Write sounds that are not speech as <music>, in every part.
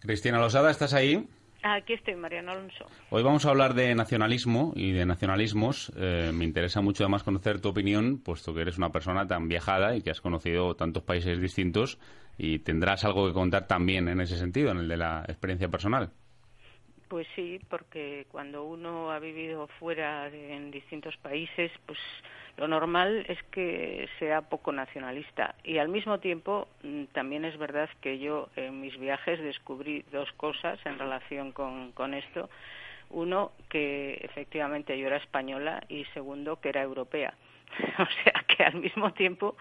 Cristina Losada, ¿estás ahí? Aquí estoy, Mariano Alonso. Hoy vamos a hablar de nacionalismo y de nacionalismos. Eh, me interesa mucho además conocer tu opinión, puesto que eres una persona tan viajada y que has conocido tantos países distintos y tendrás algo que contar también en ese sentido, en el de la experiencia personal. Pues sí, porque cuando uno ha vivido fuera en distintos países, pues lo normal es que sea poco nacionalista. Y al mismo tiempo, mm, también es verdad que yo en mis viajes descubrí dos cosas en relación con, esto. Uno, que efectivamente yo era española y segundo, que era europea. <laughs> o sea que al mismo tiempo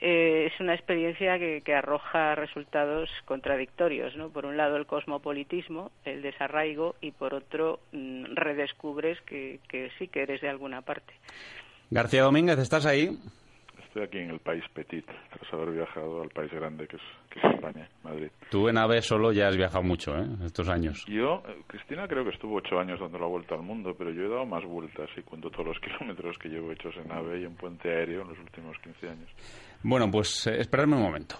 eh, es una experiencia que, que, arroja resultados contradictorios, ¿no? Por un lado el cosmopolitismo, el desarraigo y por otro mm, redescubres que sí que eres de alguna parte. García Domínguez, ¿estás ahí? Estoy aquí en el país petit, tras haber viajado al país grande que es, que es España, Madrid. Tú en AVE solo ya has viajado mucho, ¿eh? Estos años. Yo, Cristina creo que estuvo ocho años dando la vuelta al mundo, pero yo he dado más vueltas y cuento todos los <laughs> kilómetros que llevo hechos en AVE y en puente aéreo en los últimos 15 años. Bueno, pues eh, esperadme un momento.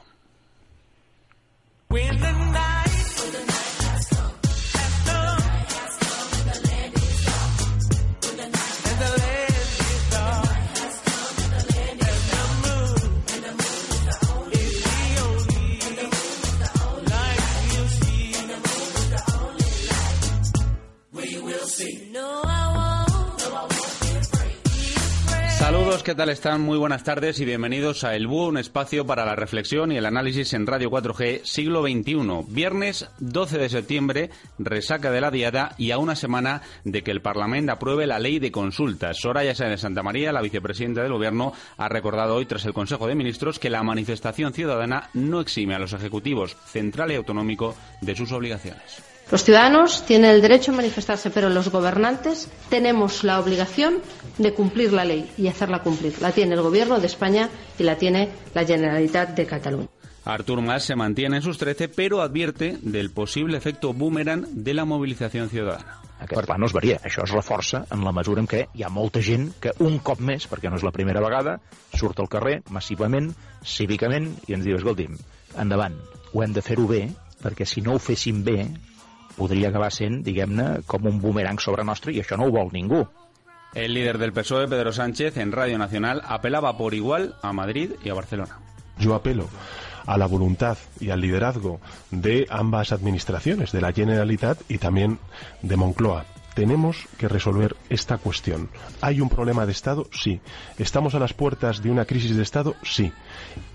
¿Qué tal están? Muy buenas tardes y bienvenidos a El Búho, un espacio para la reflexión y el análisis en Radio 4G siglo XXI. Viernes 12 de septiembre, resaca de la diada y a una semana de que el Parlamento apruebe la ley de consultas. Soraya Sáenz de Santa María, la vicepresidenta del Gobierno, ha recordado hoy tras el Consejo de Ministros que la manifestación ciudadana no exime a los ejecutivos central y autonómico de sus obligaciones. Los ciudadanos tienen el derecho a manifestarse, pero los gobernantes tenemos la obligación de cumplir la ley y hacerla cumplir. La tiene el Gobierno de España y la tiene la Generalitat de Cataluña. Artur Mas se mantiene en sus 13, pero advierte del posible efecto boomerang de la movilización ciudadana. Aquest pla no es varia. Això es reforça en la mesura en què hi ha molta gent que un cop més, perquè no és la primera vegada, surt al carrer massivament, cívicament, i ens diu, escolti'm, endavant, ho hem de fer-ho bé, perquè si no ho féssim bé, podria acabar sent, diguem-ne, com un boomerang sobre nostre i això no ho vol ningú. El líder del PSOE, Pedro Sánchez, en Radio Nacional, apelaba por igual a Madrid y a Barcelona. Yo apelo a la voluntad y al liderazgo de ambas administraciones, de la Generalitat y también de Moncloa. Tenemos que resolver esta cuestión. ¿Hay un problema de Estado? Sí. ¿Estamos a las puertas de una crisis de Estado? Sí.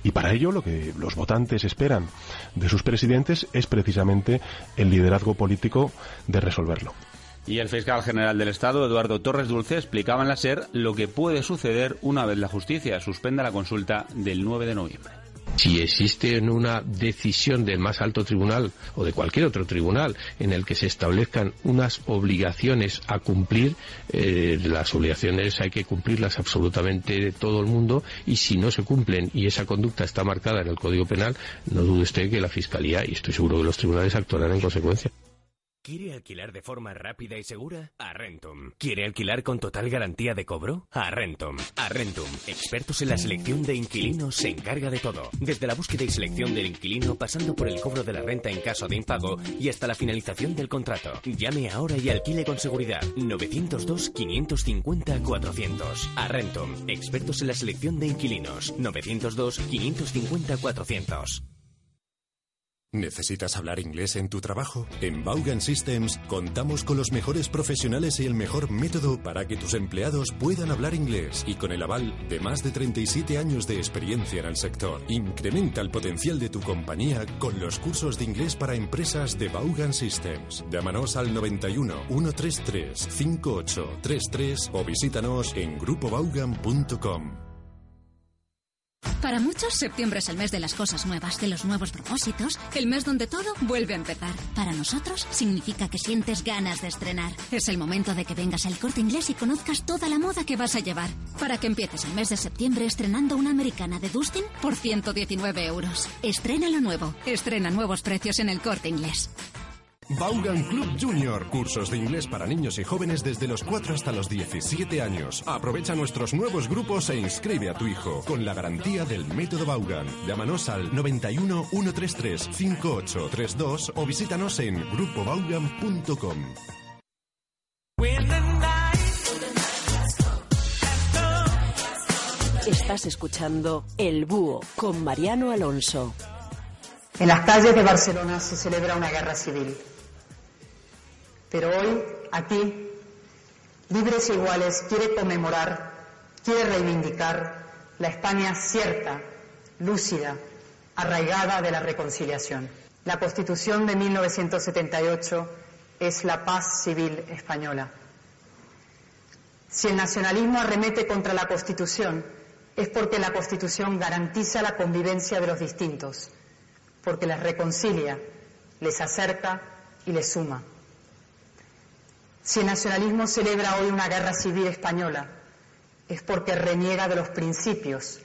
Y para ello lo que los votantes esperan de sus presidentes es precisamente el liderazgo político de resolverlo. Y el fiscal general del Estado, Eduardo Torres Dulce, explicaba en la SER lo que puede suceder una vez la justicia suspenda la consulta del 9 de noviembre. Si existe una decisión del más alto tribunal o de cualquier otro tribunal en el que se establezcan unas obligaciones a cumplir, eh, las obligaciones hay que cumplirlas absolutamente todo el mundo y si no se cumplen y esa conducta está marcada en el Código Penal, no dude usted que la Fiscalía y estoy seguro que los tribunales actuarán en consecuencia. ¿Quiere alquilar de forma rápida y segura? Arrentum. ¿Quiere alquilar con total garantía de cobro? Arrentum. Arrentum. Expertos en la selección de inquilinos se encarga de todo. Desde la búsqueda y selección del inquilino, pasando por el cobro de la renta en caso de impago y hasta la finalización del contrato. Llame ahora y alquile con seguridad. 902-550-400. Arrentum. Expertos en la selección de inquilinos. 902-550-400. ¿Necesitas hablar inglés en tu trabajo? En Vaughan Systems contamos con los mejores profesionales y el mejor método para que tus empleados puedan hablar inglés y con el aval de más de 37 años de experiencia en el sector. Incrementa el potencial de tu compañía con los cursos de inglés para empresas de Vaughan Systems. Llámanos al 91 133 5833 o visítanos en grupovaughan.com. Para muchos, septiembre es el mes de las cosas nuevas, de los nuevos propósitos, el mes donde todo vuelve a empezar. Para nosotros, significa que sientes ganas de estrenar. Es el momento de que vengas al corte inglés y conozcas toda la moda que vas a llevar. Para que empieces el mes de septiembre estrenando una americana de Dustin por 119 euros. Estrena lo nuevo. Estrena nuevos precios en el corte inglés. Vaughan Club Junior. Cursos de inglés para niños y jóvenes desde los 4 hasta los 17 años. Aprovecha nuestros nuevos grupos e inscribe a tu hijo con la garantía del método Vaughan. Llámanos al 91 133 5832 o visítanos en grupovaughan.com. Estás escuchando El Búho con Mariano Alonso. En las calles de Barcelona se celebra una guerra civil. Pero hoy, aquí, Libres e Iguales quiere conmemorar, quiere reivindicar la España cierta, lúcida, arraigada de la reconciliación. La Constitución de 1978 es la paz civil española. Si el nacionalismo arremete contra la Constitución, es porque la Constitución garantiza la convivencia de los distintos, porque les reconcilia, les acerca y les suma. Si el nacionalismo celebra hoy una guerra civil española, es porque reniega de los principios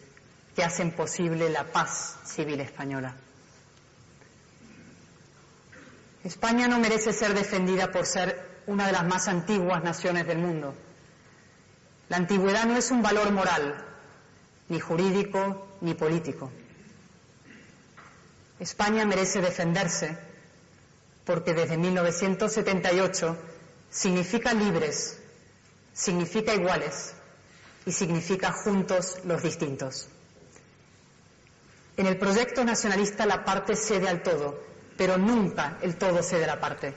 que hacen posible la paz civil española. España no merece ser defendida por ser una de las más antiguas naciones del mundo. La antigüedad no es un valor moral, ni jurídico, ni político. España merece defenderse porque desde 1978 significa libres, significa iguales y significa juntos los distintos. En el proyecto nacionalista la parte cede al todo, pero nunca el todo cede a la parte.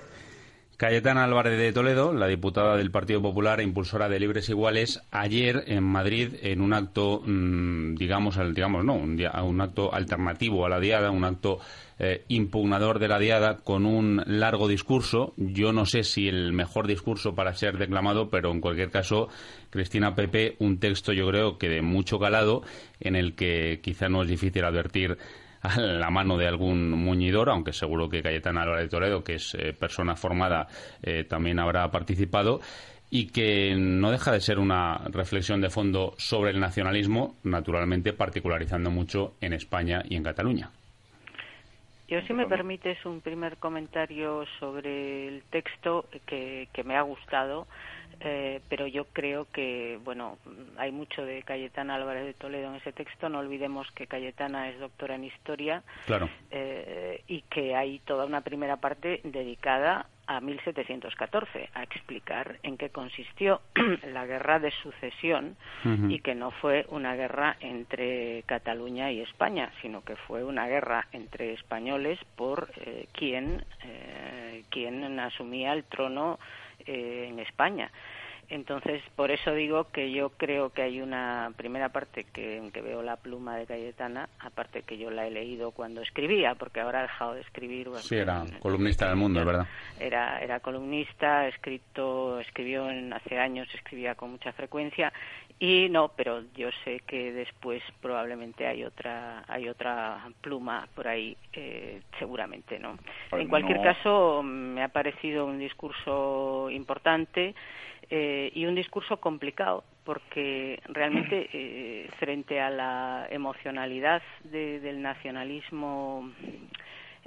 Cayetana Álvarez de Toledo, la diputada del Partido Popular e impulsora de Libres Iguales, ayer en Madrid en un acto, mm, digamos, digamos no, un, un, acto alternativo a la diada, un acto eh, impugnador de la diada con un largo discurso. Yo no sé si el mejor discurso para ser declamado, pero en cualquier caso, Cristina Pepe, un texto yo creo que de mucho calado en el que quizá no es difícil advertir a la mano de algún muñidor, aunque seguro que Cayetana Álvarez de Toledo, que es eh, persona formada, eh, también habrá participado y que no deja de ser una reflexión de fondo sobre el nacionalismo, naturalmente particularizando mucho en España y en Cataluña. Yo, si me permites, un primer comentario sobre el texto que, que me ha gustado. Eh, pero yo creo que, bueno, hay mucho de Cayetana Álvarez de Toledo en ese texto. No olvidemos que Cayetana es doctora en historia claro. eh, y que hay toda una primera parte dedicada a 1714, a explicar en qué consistió <clears throat> la guerra de sucesión uh -huh. y que no fue una guerra entre Cataluña y España, sino que fue una guerra entre españoles por eh, quien, eh, quien asumía el trono eh, en España. Entonces, por eso digo que yo creo que hay una primera parte que, en que veo la pluma de Cayetana, aparte que yo la he leído cuando escribía, porque ahora ha dejado de escribir. Bueno, sí, era en, columnista del mundo, verdad. Era, era columnista, escrito, escribió en, hace años, escribía con mucha frecuencia, y no, pero yo sé que después probablemente hay otra, hay otra pluma por ahí, eh, seguramente, ¿no? Pues en cualquier no. caso, me ha parecido un discurso importante eh, y un discurso complicado porque realmente <clears throat> eh, frente a la emocionalidad de, del nacionalismo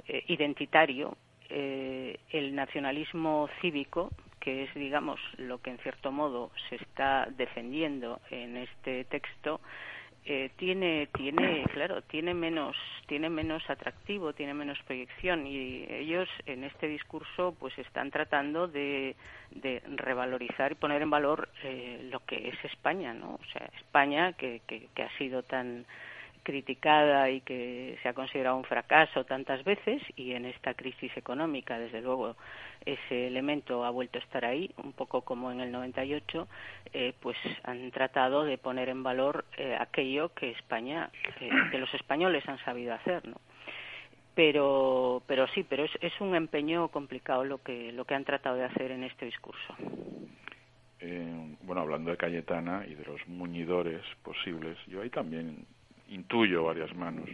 eh, identitario, eh, el nacionalismo cívico, que es, digamos, lo que en cierto modo se está defendiendo en este texto, eh, tiene tiene claro tiene menos tiene menos atractivo tiene menos proyección y ellos en este discurso pues están tratando de, de revalorizar y poner en valor eh, lo que es España no o sea España que, que, que ha sido tan criticada y que se ha considerado un fracaso tantas veces y en esta crisis económica desde luego ese elemento ha vuelto a estar ahí un poco como en el 98 eh, pues han tratado de poner en valor eh, aquello que España eh, que los españoles han sabido hacer no pero pero sí pero es, es un empeño complicado lo que lo que han tratado de hacer en este discurso. Eh, bueno hablando de Cayetana y de los muñidores posibles yo ahí también intuyo varias manos.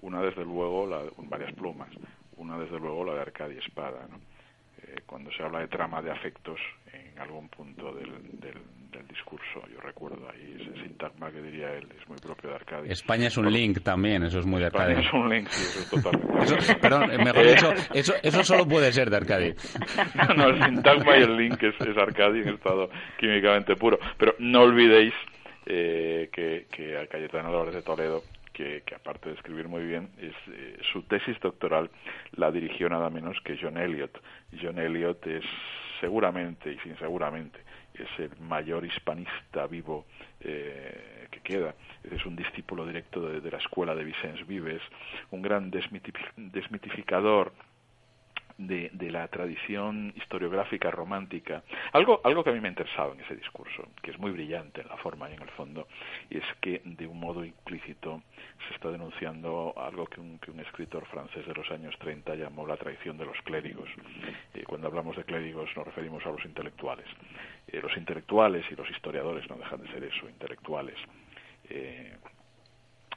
Una, desde luego, la, varias plumas. Una, desde luego, la de Arcadia Espada. ¿no? eh, cuando se habla de trama de afectos en algún punto del, del, discurso. Yo recuerdo ahí ese sintagma que diría él, es muy propio de Arcadi. España es un link también, eso es muy de Arcadi. España es un link, sí, eso es totalmente. perdón, mejor dicho, <laughs> eso, eso solo puede ser de Arcadi. no, no, el sintagma y el link es, es Arcadi en estado químicamente puro. Pero no olvidéis eh, que, que a Cayetano de Toledo que, aparte de escribir muy bien, eh, su tesis doctoral la dirigió nada menos que John Eliot. John Eliot es seguramente, y sin seguramente, es el mayor hispanista vivo eh, que queda. Es un discípulo directo de, la escuela de Vicens Vives, un gran desmitificador de, la tradición historiográfica romántica. Algo, algo que a mí me ha interesado en ese discurso, que es muy brillante en la forma y en el fondo, es que de un modo implícito se está denunciando algo que un, que un escritor francés de los años 30 llamó la traición de los clérigos. Eh, cuando hablamos de clérigos nos referimos a los intelectuales. Eh, los intelectuales y los historiadores no dejan de ser eso, intelectuales. Eh,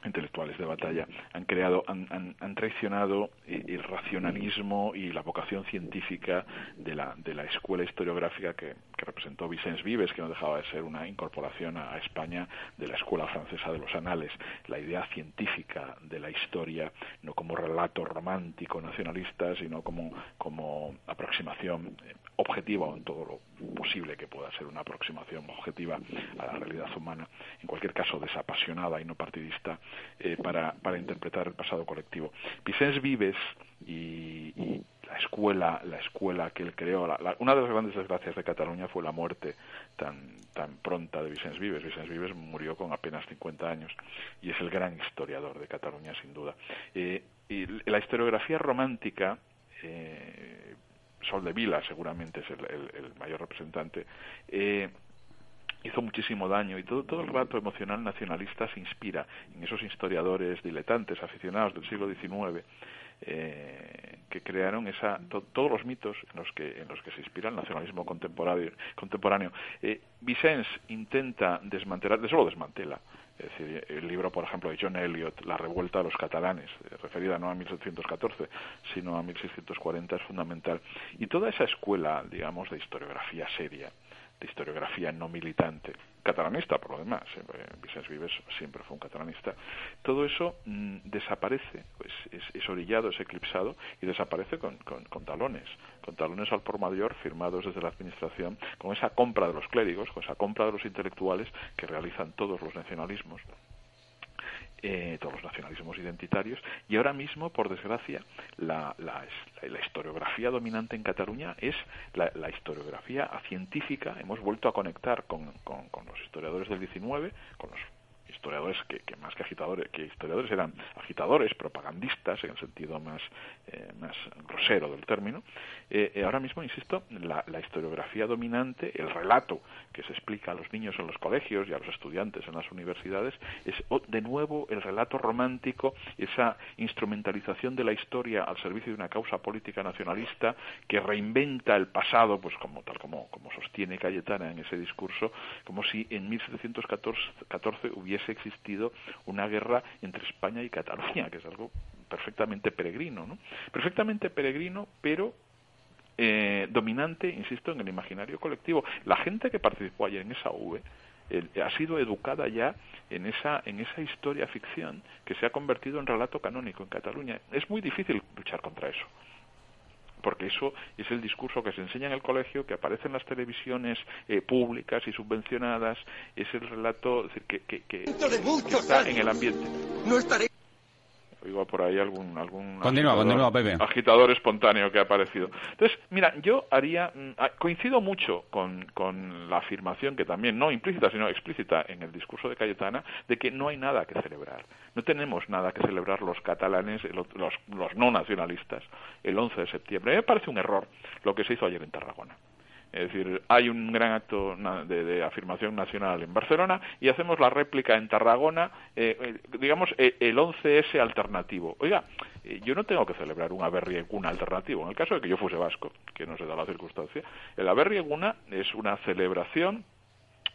intelectuales de batalla han creado, han, han, traicionado eh, el racionalismo y la vocación científica de la, de la escuela historiográfica que, que representó Vicens Vives, que no dejaba de ser una incorporación a, España de la escuela francesa de los anales, la idea científica de la historia, no como relato romántico nacionalista, sino como, como aproximación objetiva o en todo lo posible que pueda ser una aproximación objetiva a la realidad humana, en cualquier caso desapasionada y no partidista, eh, para, para interpretar el pasado colectivo. Vicens Vives y, la escuela, la escuela que él creó, una de las grandes desgracias de Cataluña fue la muerte tan, tan pronta de Vicens Vives. Vicens Vives murió con apenas 50 años y es el gran historiador de Cataluña, sin duda. Eh, y la historiografía romántica eh, Sol de Vila seguramente es el, mayor representante, eh, hizo muchísimo daño y todo, todo el rato emocional nacionalista se inspira en esos historiadores diletantes, aficionados del siglo XIX, eh, que crearon esa, todos los mitos en los que en los que se inspira el nacionalismo contemporáneo. contemporáneo. Eh, Vicens intenta desmantelar, de solo desmantela, es decir, el libro, por ejemplo, de John Eliot, La revuelta de los catalanes, eh, referida no a 1714, sino a 1640, es fundamental. Y toda esa escuela, digamos, de historiografía seria, de historiografía no militante, catalanista por lo demás, eh, Vicens Vives siempre fue un catalanista, todo eso mm, desaparece, pues es, orillado, es eclipsado y desaparece con, con, talones, con talones al por mayor firmados desde la administración, con esa compra de los clérigos, con esa compra de los intelectuales que realizan todos los nacionalismos eh, todos los nacionalismos identitarios y ahora mismo, por desgracia, la, la, la historiografía dominante en Cataluña es la, historiografía científica. Hemos vuelto a conectar con, con, los historiadores del 19, con los historiadores que, más que agitadores, que historiadores eran agitadores, propagandistas en el sentido más, eh, más grosero del término. Eh, eh, ahora mismo, insisto, la, historiografía dominante, el relato que se explica a los niños en los colegios y a los estudiantes en las universidades, es de nuevo el relato romántico, esa instrumentalización de la historia al servicio de una causa política nacionalista que reinventa el pasado, pues como tal como, como sostiene Cayetana en ese discurso, como si en 1714 hubiese existido una guerra entre España y Cataluña, que es algo perfectamente peregrino, ¿no? Perfectamente peregrino, pero eh, dominante, insisto, en el imaginario colectivo. La gente que participó ayer en esa V ha sido educada ya en esa, en esa historia ficción que se ha convertido en relato canónico en Cataluña. Es muy difícil luchar contra eso porque eso es el discurso que se enseña en el colegio, que aparece en las televisiones eh, públicas y subvencionadas, es el relato que, que, está en el ambiente. No estaré oigo por ahí algún algún agitador, espontáneo que ha aparecido. Entonces, mira, yo haría mm, ah, coincido mucho con, con la afirmación que también no implícita sino explícita en el discurso de Cayetana de que no hay nada que celebrar. No tenemos nada que celebrar los catalanes, los, los no nacionalistas, el 11 de septiembre. Me parece un error lo que se hizo ayer en Tarragona. Es decir, hay un gran acto de, afirmación nacional en Barcelona y hacemos la réplica en Tarragona, eh, eh, digamos, eh, el 11S alternativo. Oiga, yo no tengo que celebrar un Aberrieguna alternativo. En el caso de que yo fuese vasco, que no se da la circunstancia, el Aberrieguna es una celebración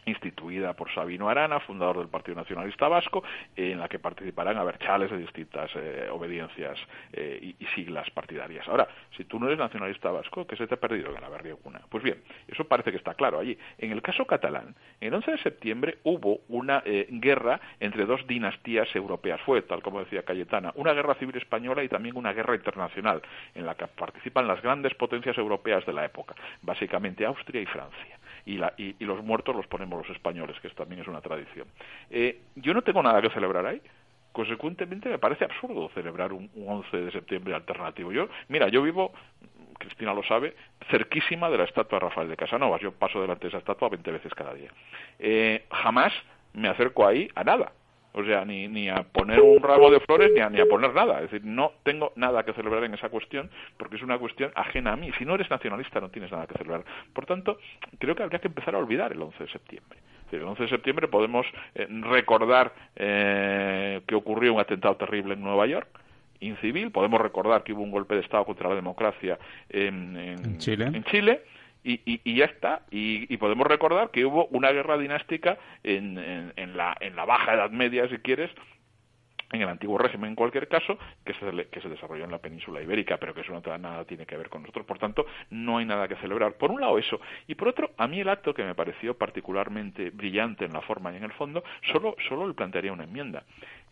instituida por Sabino Arana, fundador del Partido Nacionalista Vasco, en la que participarán aberchales de distintas eh, obediencias eh, y, siglas partidarias. Ahora, si tú no eres nacionalista vasco, ¿qué se te ha perdido en la una? Pues bien, eso parece que está claro allí. En el caso catalán, el 11 de septiembre hubo una eh, guerra entre dos dinastías europeas. Fue, tal como decía Cayetana, una guerra civil española y también una guerra internacional, en la que participan las grandes potencias europeas de la época, básicamente Austria y Francia y, los muertos los ponemos los españoles, que también es una tradición. Eh, yo no tengo nada que celebrar ahí. Consecuentemente, me parece absurdo celebrar un, 11 de septiembre alternativo. Yo, mira, yo vivo, Cristina lo sabe, cerquísima de la estatua de Rafael de Casanovas. Yo paso delante de esa estatua 20 veces cada día. Eh, jamás me acerco ahí a nada. O sea, ni, ni a poner un ramo de flores ni a, ni a poner nada. Es decir, no tengo nada que celebrar en esa cuestión porque es una cuestión ajena a mí. Si no eres nacionalista no tienes nada que celebrar. Por tanto, creo que habría que empezar a olvidar el 11 de septiembre. El 11 de septiembre podemos eh, recordar eh, que ocurrió un atentado terrible en Nueva York, incivil. Podemos recordar que hubo un golpe de Estado contra la democracia en Chile y, y, ya está. Y, podemos recordar que hubo una guerra dinástica en, en, la, en la baja Edad Media, si quieres, en el antiguo régimen en cualquier caso, que se, que se desarrolló en la península ibérica, pero que eso no nada tiene que ver con nosotros. Por tanto, no hay nada que celebrar. Por un lado eso, y por otro, a mí el acto que me pareció particularmente brillante en la forma y en el fondo, solo, solo le plantearía una enmienda.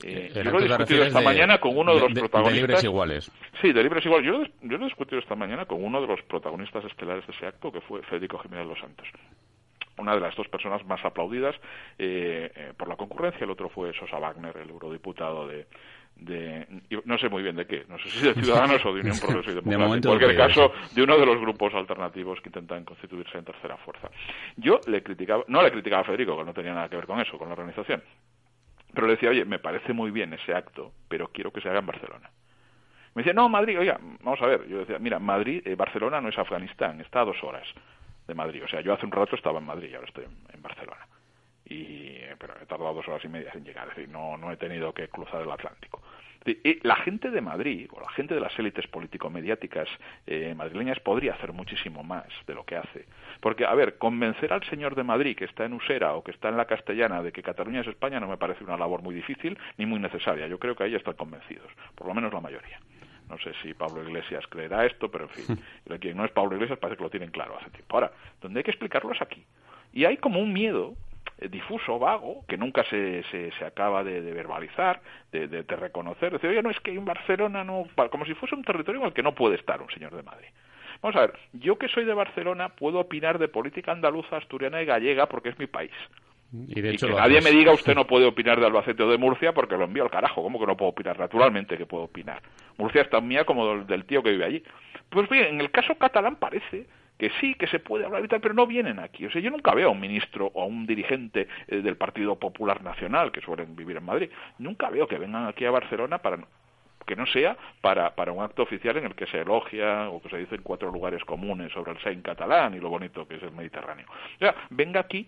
Eh, yo lo he discutido esta mañana con uno de, los protagonistas. De libres iguales. Sí, de libres iguales. Yo, yo lo he discutido esta mañana con uno de los protagonistas estelares de ese acto, que fue Federico Jiménez Los Santos una de las dos personas más aplaudidas eh, eh, por la concurrencia, el otro fue Sosa Wagner, el eurodiputado de, de, no sé muy bien de qué, no sé si de Ciudadanos o de Unión Progreso y Democrática, en cualquier caso, de uno de los grupos alternativos que intentan constituirse en tercera fuerza. Yo le criticaba, no le criticaba a Federico, que no tenía nada que ver con eso, con la organización, pero le decía, oye, me parece muy bien ese acto, pero quiero que se haga en Barcelona. Me decía, no, Madrid, oiga, vamos a ver. Yo decía, mira, Madrid, eh, Barcelona no es Afganistán, está a dos horas de Madrid. O sea, yo hace un rato estaba en Madrid y ahora estoy en, Barcelona. Y, pero he tardado dos horas y media en llegar, es decir, no, no he tenido que cruzar el Atlántico. La gente de Madrid, o la gente de las élites político-mediáticas eh, madrileñas, podría hacer muchísimo más de lo que hace. Porque, a ver, convencer al señor de Madrid que está en Usera o que está en la Castellana de que Cataluña es España no me parece una labor muy difícil ni muy necesaria. Yo creo que ahí están convencidos, por lo menos la mayoría. No sé si Pablo Iglesias creerá esto, pero en fin, <laughs> quien no es Pablo Iglesias parece que lo tienen claro hace tiempo. Ahora, donde hay que explicarlo es aquí. Y hay como un miedo eh, difuso, vago, que nunca se, se, se acaba de, verbalizar, de, de, reconocer, decir, oye, no es que en Barcelona no, como si fuese un territorio en el que no puede estar un señor de Madrid. Vamos a ver, yo que soy de Barcelona puedo opinar de política andaluza, asturiana y gallega porque es mi país. Y, de hecho que nadie me diga usted no puede opinar de Albacete o de Murcia porque lo envío al carajo. ¿Cómo que no puedo opinar? Naturalmente que puedo opinar. Murcia es tan mía como del tío que vive allí. Pues bien, en el caso catalán parece que sí, que se puede hablar y tal, pero no vienen aquí. O sea, yo nunca veo a un ministro o a un dirigente eh, del Partido Popular Nacional, que suelen vivir en Madrid, nunca veo que vengan aquí a Barcelona para que no sea para, para un acto oficial en el que se elogia o que se dicen cuatro lugares comunes sobre el Sein catalán y lo bonito que es el Mediterráneo. O sea, venga aquí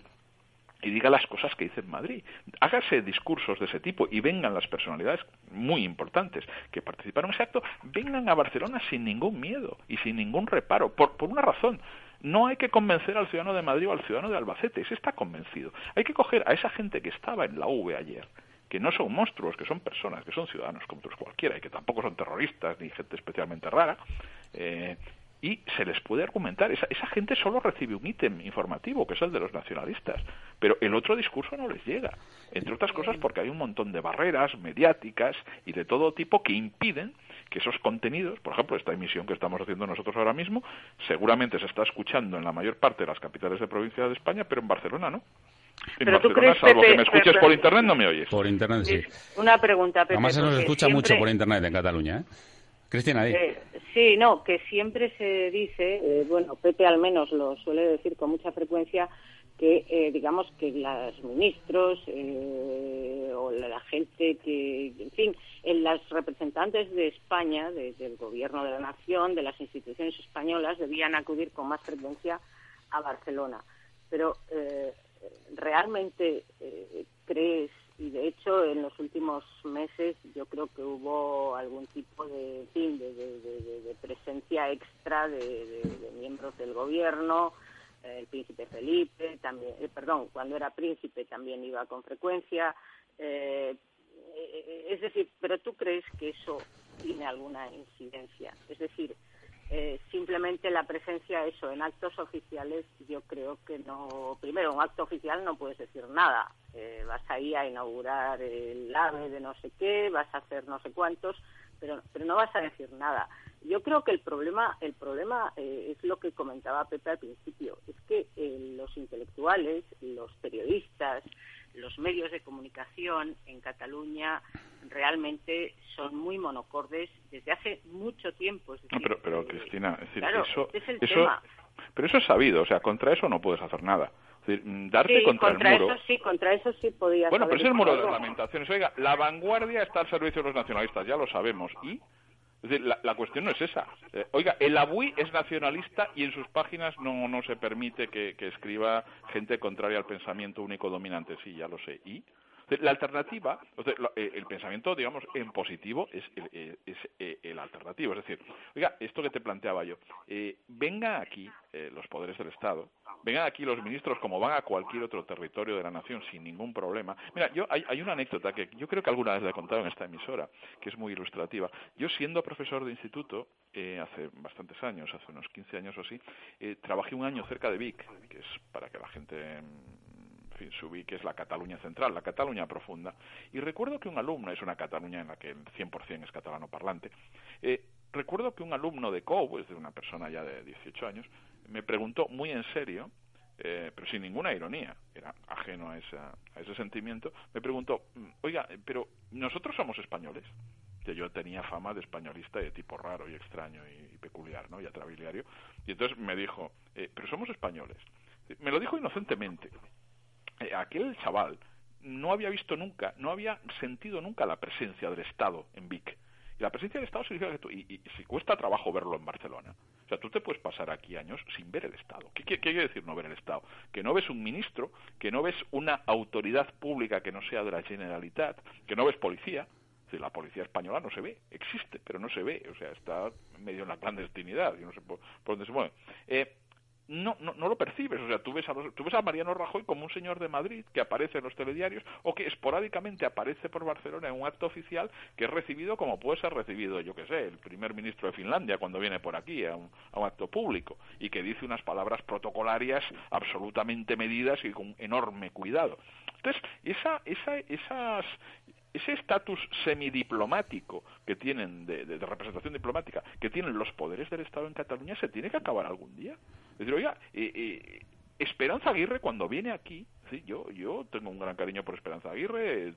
y diga las cosas que dice en Madrid. Hágase discursos de ese tipo y vengan las personalidades muy importantes que participaron en ese acto, vengan a Barcelona sin ningún miedo y sin ningún reparo, por, por una razón. No hay que convencer al ciudadano de Madrid o al ciudadano de Albacete, ese está convencido. Hay que coger a esa gente que estaba en la V ayer, que no son monstruos, que son personas, que son ciudadanos como otros cualquiera y que tampoco son terroristas ni gente especialmente rara, eh, y se les puede argumentar. Esa, esa gente solo recibe un ítem informativo, que es el de los nacionalistas, pero el otro discurso no les llega, entre otras cosas porque hay un montón de barreras mediáticas y de todo tipo que impiden que esos contenidos, por ejemplo, esta emisión que estamos haciendo nosotros ahora mismo, seguramente se está escuchando en la mayor parte de las capitales de provincia de España, pero en Barcelona no. En pero Barcelona, tú salvo que me escuches por internet, no me oyes. Por internet, sí. Una pregunta, Pepe. Además se nos escucha mucho por internet en Cataluña, ¿eh? Cristina, eh, sí, no, que siempre se dice, eh, bueno, Pepe al menos lo suele decir con mucha frecuencia, que eh, digamos que los ministros o la gente que, en fin, en las representantes de España, del gobierno de la nación, de las instituciones españolas, debían acudir con más frecuencia a Barcelona. Pero realmente crees y de hecho en los últimos meses yo creo que hubo algún tipo de, fin, de, presencia extra de, miembros del gobierno, el príncipe Felipe, también, eh, perdón, cuando era príncipe también iba con frecuencia. Eh, eh, es decir, pero tú crees que eso tiene alguna incidencia. Es decir, simplemente la presencia, eso, en actos oficiales, yo creo que no. Primero, un acto oficial no puedes decir nada. vas ahí a inaugurar el AVE de no sé qué, vas a hacer no sé cuántos, pero, pero no vas a decir nada. Yo creo que el problema, el problema eh, es lo que comentaba Pepe al principio, es que eh, los intelectuales, los periodistas, los medios de comunicación en Cataluña realmente son muy monocordes desde hace mucho tiempo. no, pero, pero Cristina, es decir, eso, eso, pero eso es sabido, o sea, contra eso no puedes hacer nada. Mm, darte contra, el muro. Eso sí, contra eso sí podía. Bueno, pero es el muro de lamentaciones. Oiga, la vanguardia está al servicio de los nacionalistas, ya lo sabemos. ¿Y? Decir, la, cuestión no es esa. Eh, oiga, el ABUI es nacionalista y en sus páginas no, no se permite que, que escriba gente contraria al pensamiento único dominante. Sí, ya lo sé. ¿Y? La alternativa, eh, el pensamiento, digamos, en positivo es el, eh, es eh, el alternativo. Es decir, oiga, esto que te planteaba yo, vengan aquí los poderes del Estado, vengan aquí los ministros como van a cualquier otro territorio de la nación sin ningún problema. Mira, yo hay, hay una anécdota que yo creo que alguna vez le he contado en esta emisora, que es muy ilustrativa. Yo siendo profesor de instituto, hace bastantes años, hace unos 15 años o así, trabajé un año cerca de Vic, que es para que la gente fin, subí que es la Cataluña central, la Cataluña profunda. Y recuerdo que un alumno, es una Cataluña en la que el 100% es catalano parlante, eh, recuerdo que un alumno de COU, es de una persona ya de 18 años, me preguntó muy en serio, eh, pero sin ninguna ironía, era ajeno a, a ese sentimiento, me preguntó, mm, oiga, pero nosotros somos españoles que yo tenía fama de españolista de tipo raro y extraño y, peculiar, ¿no? Y atrabiliario. Y entonces me dijo, eh, pero somos españoles. Me lo dijo inocentemente. Eh, aquel chaval no había visto nunca, no había sentido nunca la presencia del Estado en Vic. Y la presencia del Estado significa que tú, y, si cuesta trabajo verlo en Barcelona. O sea, tú te puedes pasar aquí años sin ver el Estado. ¿Qué, quiere decir no ver el Estado? Que no ves un ministro, que no ves una autoridad pública que no sea de la Generalitat, que no ves policía. la policía española no se ve, existe, pero no se ve. O sea, está medio en la clandestinidad y no sé por, dónde se mueve. Eh, no, no, no, lo percibes. O sea, tú ves, a tú ves a Mariano Rajoy como un señor de Madrid que aparece en los telediarios o que esporádicamente aparece por Barcelona en un acto oficial que es recibido como puede ser recibido, yo que sé, el primer ministro de Finlandia cuando viene por aquí a un, a un acto público y que dice unas palabras protocolarias absolutamente medidas y con enorme cuidado. Entonces, esa, esa, esas, ese estatus semidiplomático que tienen de, representación diplomática que tienen los poderes del Estado en Cataluña se tiene que acabar algún día. Es decir, oiga, eh, eh, Esperanza Aguirre cuando viene aquí, sí, yo yo tengo un gran cariño por Esperanza Aguirre,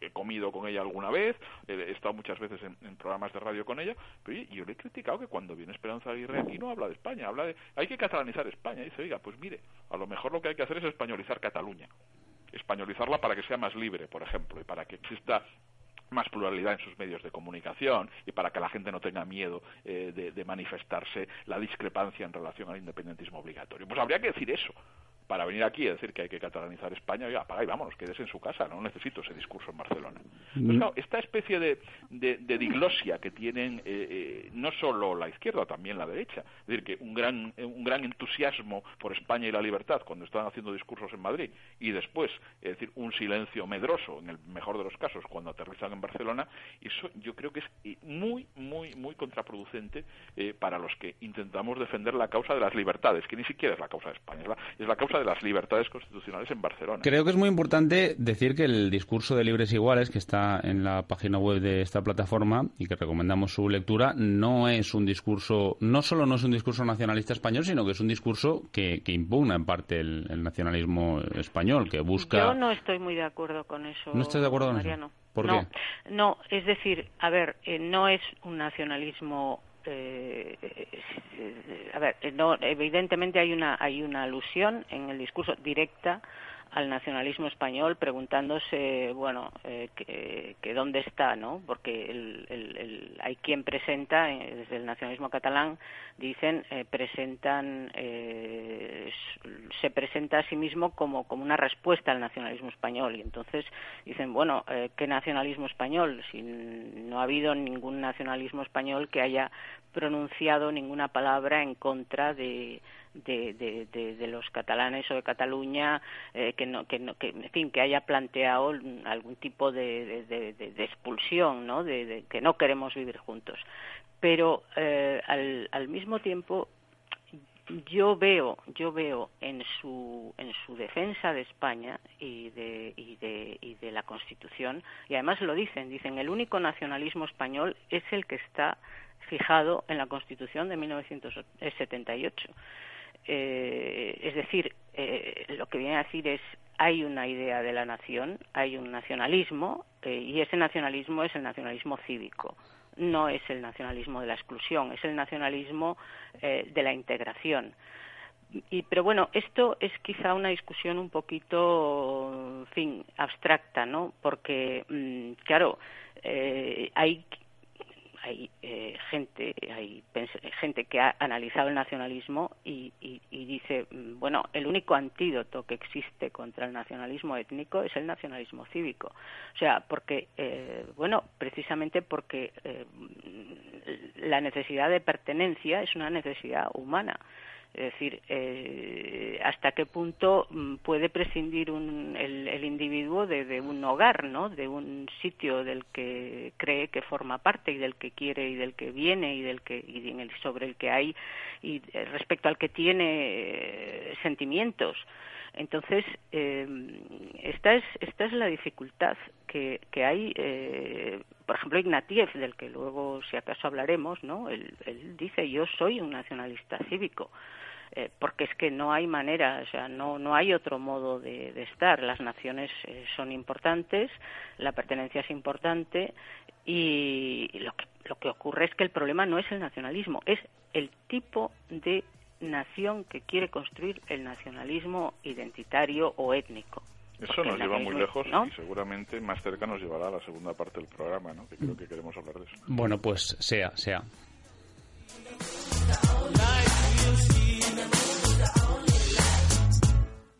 he comido con ella alguna vez, he estado muchas veces en, programas de radio con ella, pero yo le he criticado que cuando viene Esperanza Aguirre aquí no habla de España, habla de hay que catalanizar España. Y dice, oiga, pues mire, a lo mejor lo que hay que hacer es españolizar Cataluña españolizarla para que sea más libre, por ejemplo, y para que exista más pluralidad en sus medios de comunicación y para que la gente no tenga miedo eh, de, de, manifestarse la discrepancia en relación al independentismo obligatorio. Pues habría que decir eso para venir aquí a decir que hay que catalanizar España, oiga, apaga y vámonos, quédese en su casa, no necesito ese discurso en Barcelona. Mm. esta especie de, de, diglosia que tienen eh, eh, no solo la izquierda, también la derecha, es decir, que un gran, un gran entusiasmo por España y la libertad cuando están haciendo discursos en Madrid y después, es decir, un silencio medroso, en el mejor de los casos, cuando aterrizan en Barcelona, eso yo creo que es eh, muy, muy, muy contraproducente para los que intentamos defender la causa de las libertades, que ni siquiera es la causa de España, es la, es la causa de las libertades constitucionales en Barcelona. Creo que es muy importante decir que el discurso de libres iguales, que está en la página web de esta plataforma y que recomendamos su lectura, no es un discurso, no solo no es un discurso nacionalista español, sino que es un discurso que, impugna en parte el, nacionalismo español, que busca. Yo no estoy muy de acuerdo con eso. ¿No estás de acuerdo con eso? ¿Por no, no, es decir, a ver, eh, no es un nacionalismo eh, a ver, no, evidentemente hay una hay una alusión en el discurso directa al nacionalismo español preguntándose, bueno, eh, que, dónde está, ¿no? Porque el, hay quien presenta, eh, desde el nacionalismo catalán, dicen, eh, presentan, se presenta a sí mismo como, como una respuesta al nacionalismo español. Y entonces dicen, bueno, ¿qué nacionalismo español? Si no ha habido ningún nacionalismo español que haya pronunciado ninguna palabra en contra de de, los catalanes o de Cataluña eh, que no que no que en fin que haya planteado algún tipo de, expulsión no de, que no queremos vivir juntos. Pero eh, al, al mismo tiempo yo veo yo veo en su en su defensa de España y de y de y de la Constitución y además lo dicen dicen el único nacionalismo español es el que está fijado en la Constitución de 1978 eh, es decir, eh, lo que viene a decir es hay una idea de la nación, hay un nacionalismo eh, y ese nacionalismo es el nacionalismo cívico, no es el nacionalismo de la exclusión, es el nacionalismo de la integración. Y, pero bueno, esto es quizá una discusión un poquito, fin, abstracta, ¿no? Porque, mm, claro, hay hay eh, gente hay gente que ha analizado el nacionalismo y, dice mm, bueno el único antídoto que existe contra el nacionalismo étnico es el nacionalismo cívico o sea porque eh, bueno precisamente porque eh, la necesidad de pertenencia es una necesidad humana es decir, eh, hasta qué punto mm, puede prescindir el, individuo de, un hogar, ¿no? De un sitio del que cree que forma parte y del que quiere y del que viene y del que y sobre el que hay y eh, respecto al que tiene eh, sentimientos. Entonces, esta es esta es la dificultad que, que hay. por ejemplo, Ignatieff, del que luego, si acaso hablaremos, ¿no? Él, él dice: yo soy un nacionalista cívico. Eh, porque es que no hay manera, o sea, no, no hay otro modo de, estar. Las naciones eh, son importantes, la pertenencia es importante y lo que, lo que ocurre es que el problema no es el nacionalismo, es el tipo de nación que quiere construir el nacionalismo identitario o étnico. Eso nos lleva muy lejos y seguramente más cerca nos llevará a la segunda parte del programa, ¿no? que creo que queremos hablar de eso. Bueno, pues sea, sea.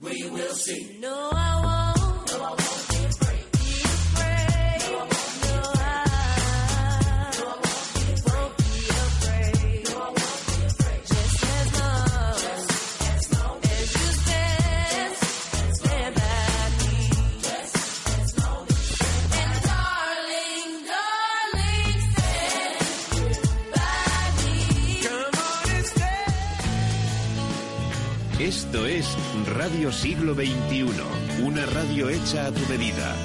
we will see. No, Esto es Radio Siglo XXI, una radio hecha a tu medida.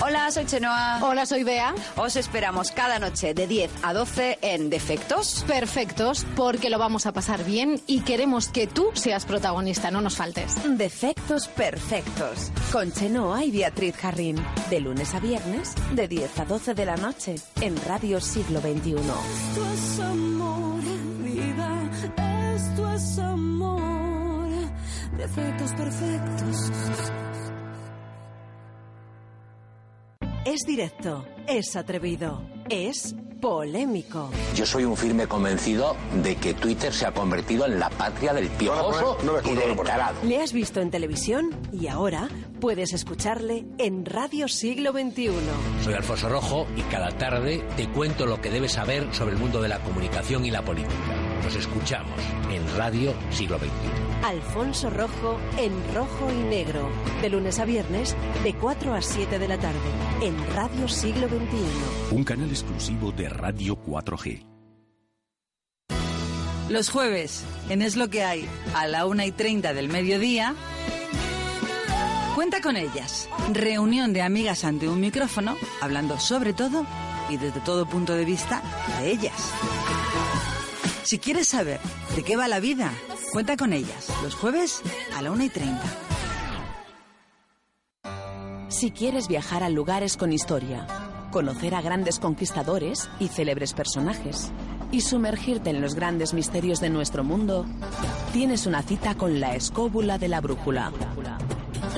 Hola, soy Chenoa. Hola, soy Bea. Os esperamos cada noche de 10 a 12 en Defectos. Perfectos, porque lo vamos a pasar bien y queremos que tú seas protagonista, no nos faltes. Defectos perfectos. Con Chenoa y Beatriz Jarrín. De lunes a viernes, de 10 a 12 de la noche, en Radio Siglo XXI. Esto es amor, defectos perfectos. Es directo, es atrevido, es polémico. Yo soy un firme convencido de que Twitter se ha convertido en la patria del piojoso y del calado. Le has visto en televisión y ahora puedes escucharle en Radio Siglo XXI. Soy Alfonso Rojo y cada tarde te cuento lo que debes saber sobre el mundo de la comunicación y la política. Nos escuchamos en Radio Siglo XXI. Alfonso Rojo en Rojo y Negro. De lunes a viernes, de 4 a 7 de la tarde. En Radio Siglo XXI. Un canal exclusivo de Radio 4G. Los jueves, en Es lo que hay, a la 1 y 30 del mediodía. Cuenta con ellas. Reunión de amigas ante un micrófono, hablando sobre todo y desde todo punto de vista de ellas. Si quieres saber de qué va la vida, cuenta con ellas los jueves a la 1 y 30. Si quieres viajar a lugares con historia, conocer a grandes conquistadores y célebres personajes, y sumergirte en los grandes misterios de nuestro mundo, tienes una cita con la escóbula de la brújula.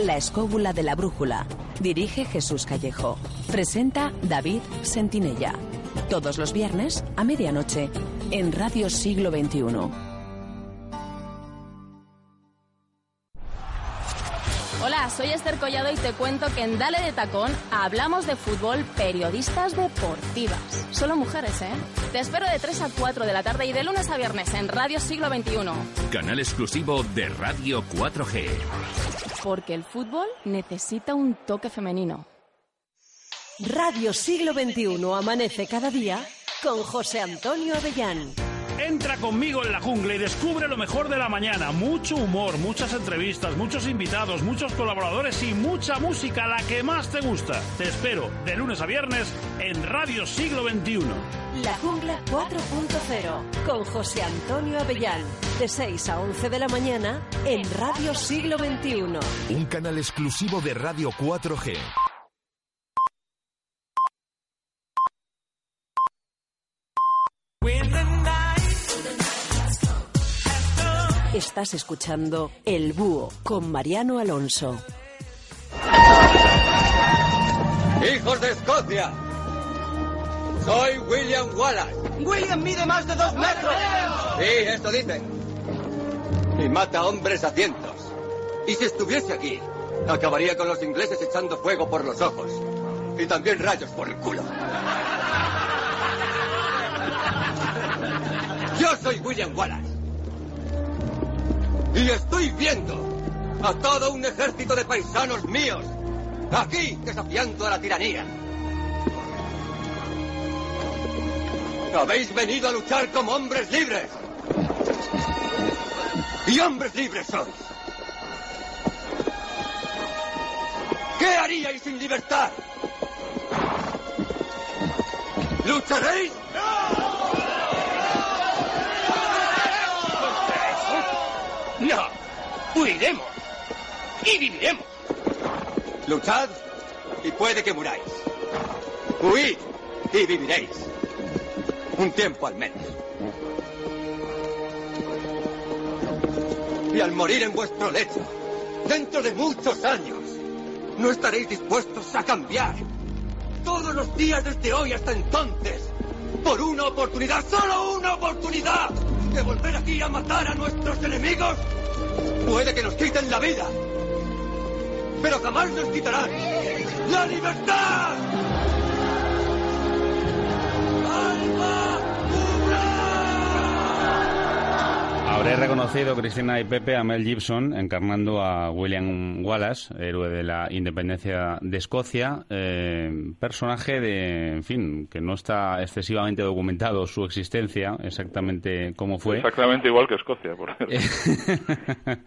La escóbula de la brújula. Dirige Jesús Callejo. Presenta David Sentinella. Todos los viernes a medianoche en Radio Siglo XXI. Hola, soy Esther Collado y te cuento que en Dale de Tacón hablamos de fútbol periodistas deportivas. Solo mujeres, ¿eh? Te espero de 3 a 4 de la tarde y de lunes a viernes en Radio Siglo XXI. Canal exclusivo de Radio 4G. Porque el fútbol necesita un toque femenino. Radio Siglo XXI amanece cada día con José Antonio Avellán. Entra conmigo en la jungla y descubre lo mejor de la mañana. Mucho humor, muchas entrevistas, muchos invitados, muchos colaboradores y mucha música, la que más te gusta. Te espero de lunes a viernes en Radio Siglo XXI. La Jungla 4.0 con José Antonio Avellán. De 6 a 11 de la mañana en Radio Siglo XXI. Un canal exclusivo de Radio 4G. Estás escuchando El Búho con Mariano Alonso. ¡Hijos de Escocia! Soy William Wallace. William mide más de dos metros. Sí, esto dice. Y mata hombres a cientos. Y si estuviese aquí, acabaría con los ingleses echando fuego por los ojos. Y también rayos por el culo. Yo soy William Wallace. Y estoy viendo a todo un ejército de paisanos míos aquí desafiando a la tiranía. Habéis venido a luchar como hombres libres. Y hombres libres sois. ¿Qué haríais sin libertad? ¿Lucharéis? No, huiremos y viviremos. Luchad y puede que muráis. Huid y viviréis. Un tiempo al menos. Y al morir en vuestro lecho, dentro de muchos años, no estaréis dispuestos a cambiar. Todos los días desde hoy hasta entonces, por una oportunidad, solo una oportunidad, de volver aquí a matar a nuestros enemigos, puede que nos quiten la vida, pero jamás nos quitarán la libertad. Habré reconocido, Cristina y Pepe, a Mel Gibson encarnando a William Wallace, héroe de la independencia de Escocia, eh, personaje de, en fin, que no está excesivamente documentado su existencia, exactamente cómo fue. Exactamente igual que Escocia, por. <laughs>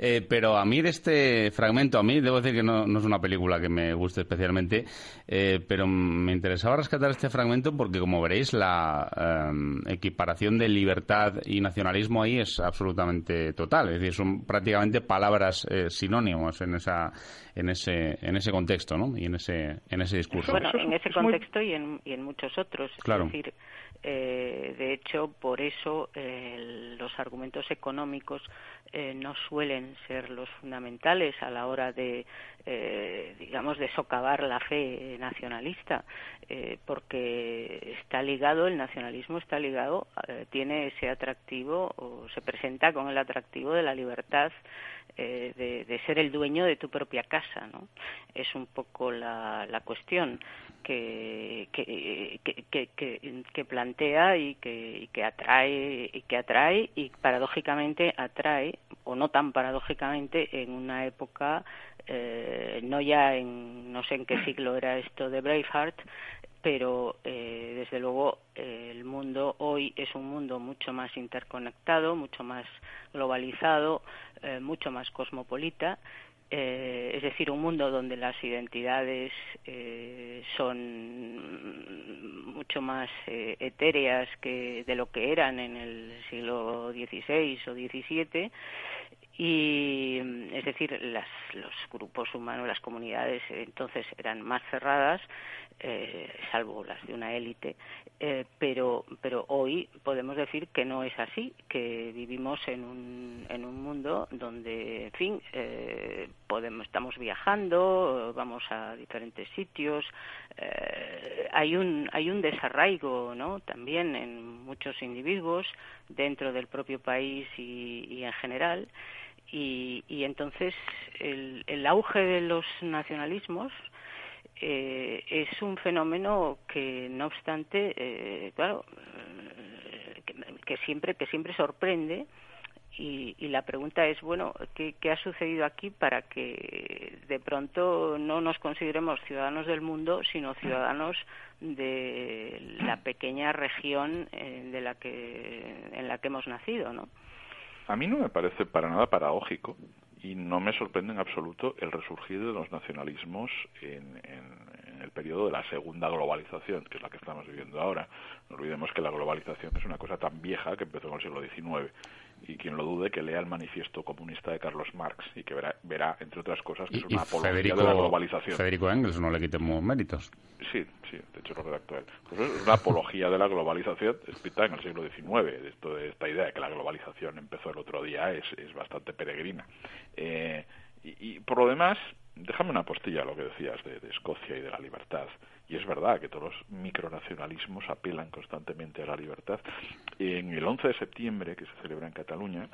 Eh, pero a mí de este fragmento, a mí debo decir que no, no es una película que me guste especialmente, eh, pero me interesaba rescatar este fragmento porque, como veréis, la eh, equiparación de libertad y nacionalismo ahí es absolutamente total. Es decir, son prácticamente palabras eh, sinónimos en esa en ese en ese contexto, ¿no? Y en ese en ese discurso. Bueno, en ese contexto y, en, y en muchos otros. Claro. Es decir, eh, de hecho, por eso eh, los argumentos económicos eh, no suelen ser los fundamentales a la hora de, eh, digamos, de socavar la fe nacionalista, eh, porque está ligado, el nacionalismo está ligado, tiene ese atractivo o se presenta con el atractivo de la libertad eh, de, ser el dueño de tu propia casa, ¿no? Es un poco la, la cuestión que, que, que, que, plantea y que, y que atrae y que atrae y paradójicamente atrae o no tan paradójicamente en una época eh, no ya en no sé en qué siglo era esto de Braveheart pero eh, desde luego eh, el mundo hoy es un mundo mucho más interconectado, mucho más globalizado, eh, mucho más cosmopolita, eh, es decir, un mundo donde las identidades eh, son mucho más eh, etéreas que de lo que eran en el siglo XVI o XVII y es decir las, los grupos humanos las comunidades entonces eran más cerradas eh, salvo las de una élite eh, pero pero hoy podemos decir que no es así que vivimos en un en un mundo donde en fin eh, podemos estamos viajando vamos a diferentes sitios eh, hay un hay un desarraigo no también en muchos individuos dentro del propio país y, y en general y, y entonces el, auge de los nacionalismos eh, es un fenómeno que no obstante eh, claro eh, que, que, siempre que siempre sorprende y, y, la pregunta es bueno ¿qué, ¿qué, ha sucedido aquí para que de pronto no nos consideremos ciudadanos del mundo sino ciudadanos de la pequeña región eh, de la que en la que hemos nacido no a mí no me parece para nada paradójico y no me sorprende en absoluto el resurgir de los nacionalismos en, en, el periodo de la segunda globalización, que es la que estamos viviendo ahora. No olvidemos que la globalización es una cosa tan vieja que empezó en el siglo XIX y quien lo dude que lea el manifiesto comunista de Carlos Marx y que verá, verá entre otras cosas, que es una apología de la globalización. Federico Engels, no le quitemos méritos. Sí, sí, de hecho lo redactó él. Pues es una apología de la globalización escrita en el siglo XIX. Esto, de esta idea de que la globalización empezó el otro día es, es bastante peregrina. Eh, y, y, por lo demás, déjame una postilla a lo que decías de, de Escocia y de la libertad. Y es verdad que todos los micronacionalismos apelan constantemente a la libertad. En el 11 de septiembre, que se celebra en Cataluña,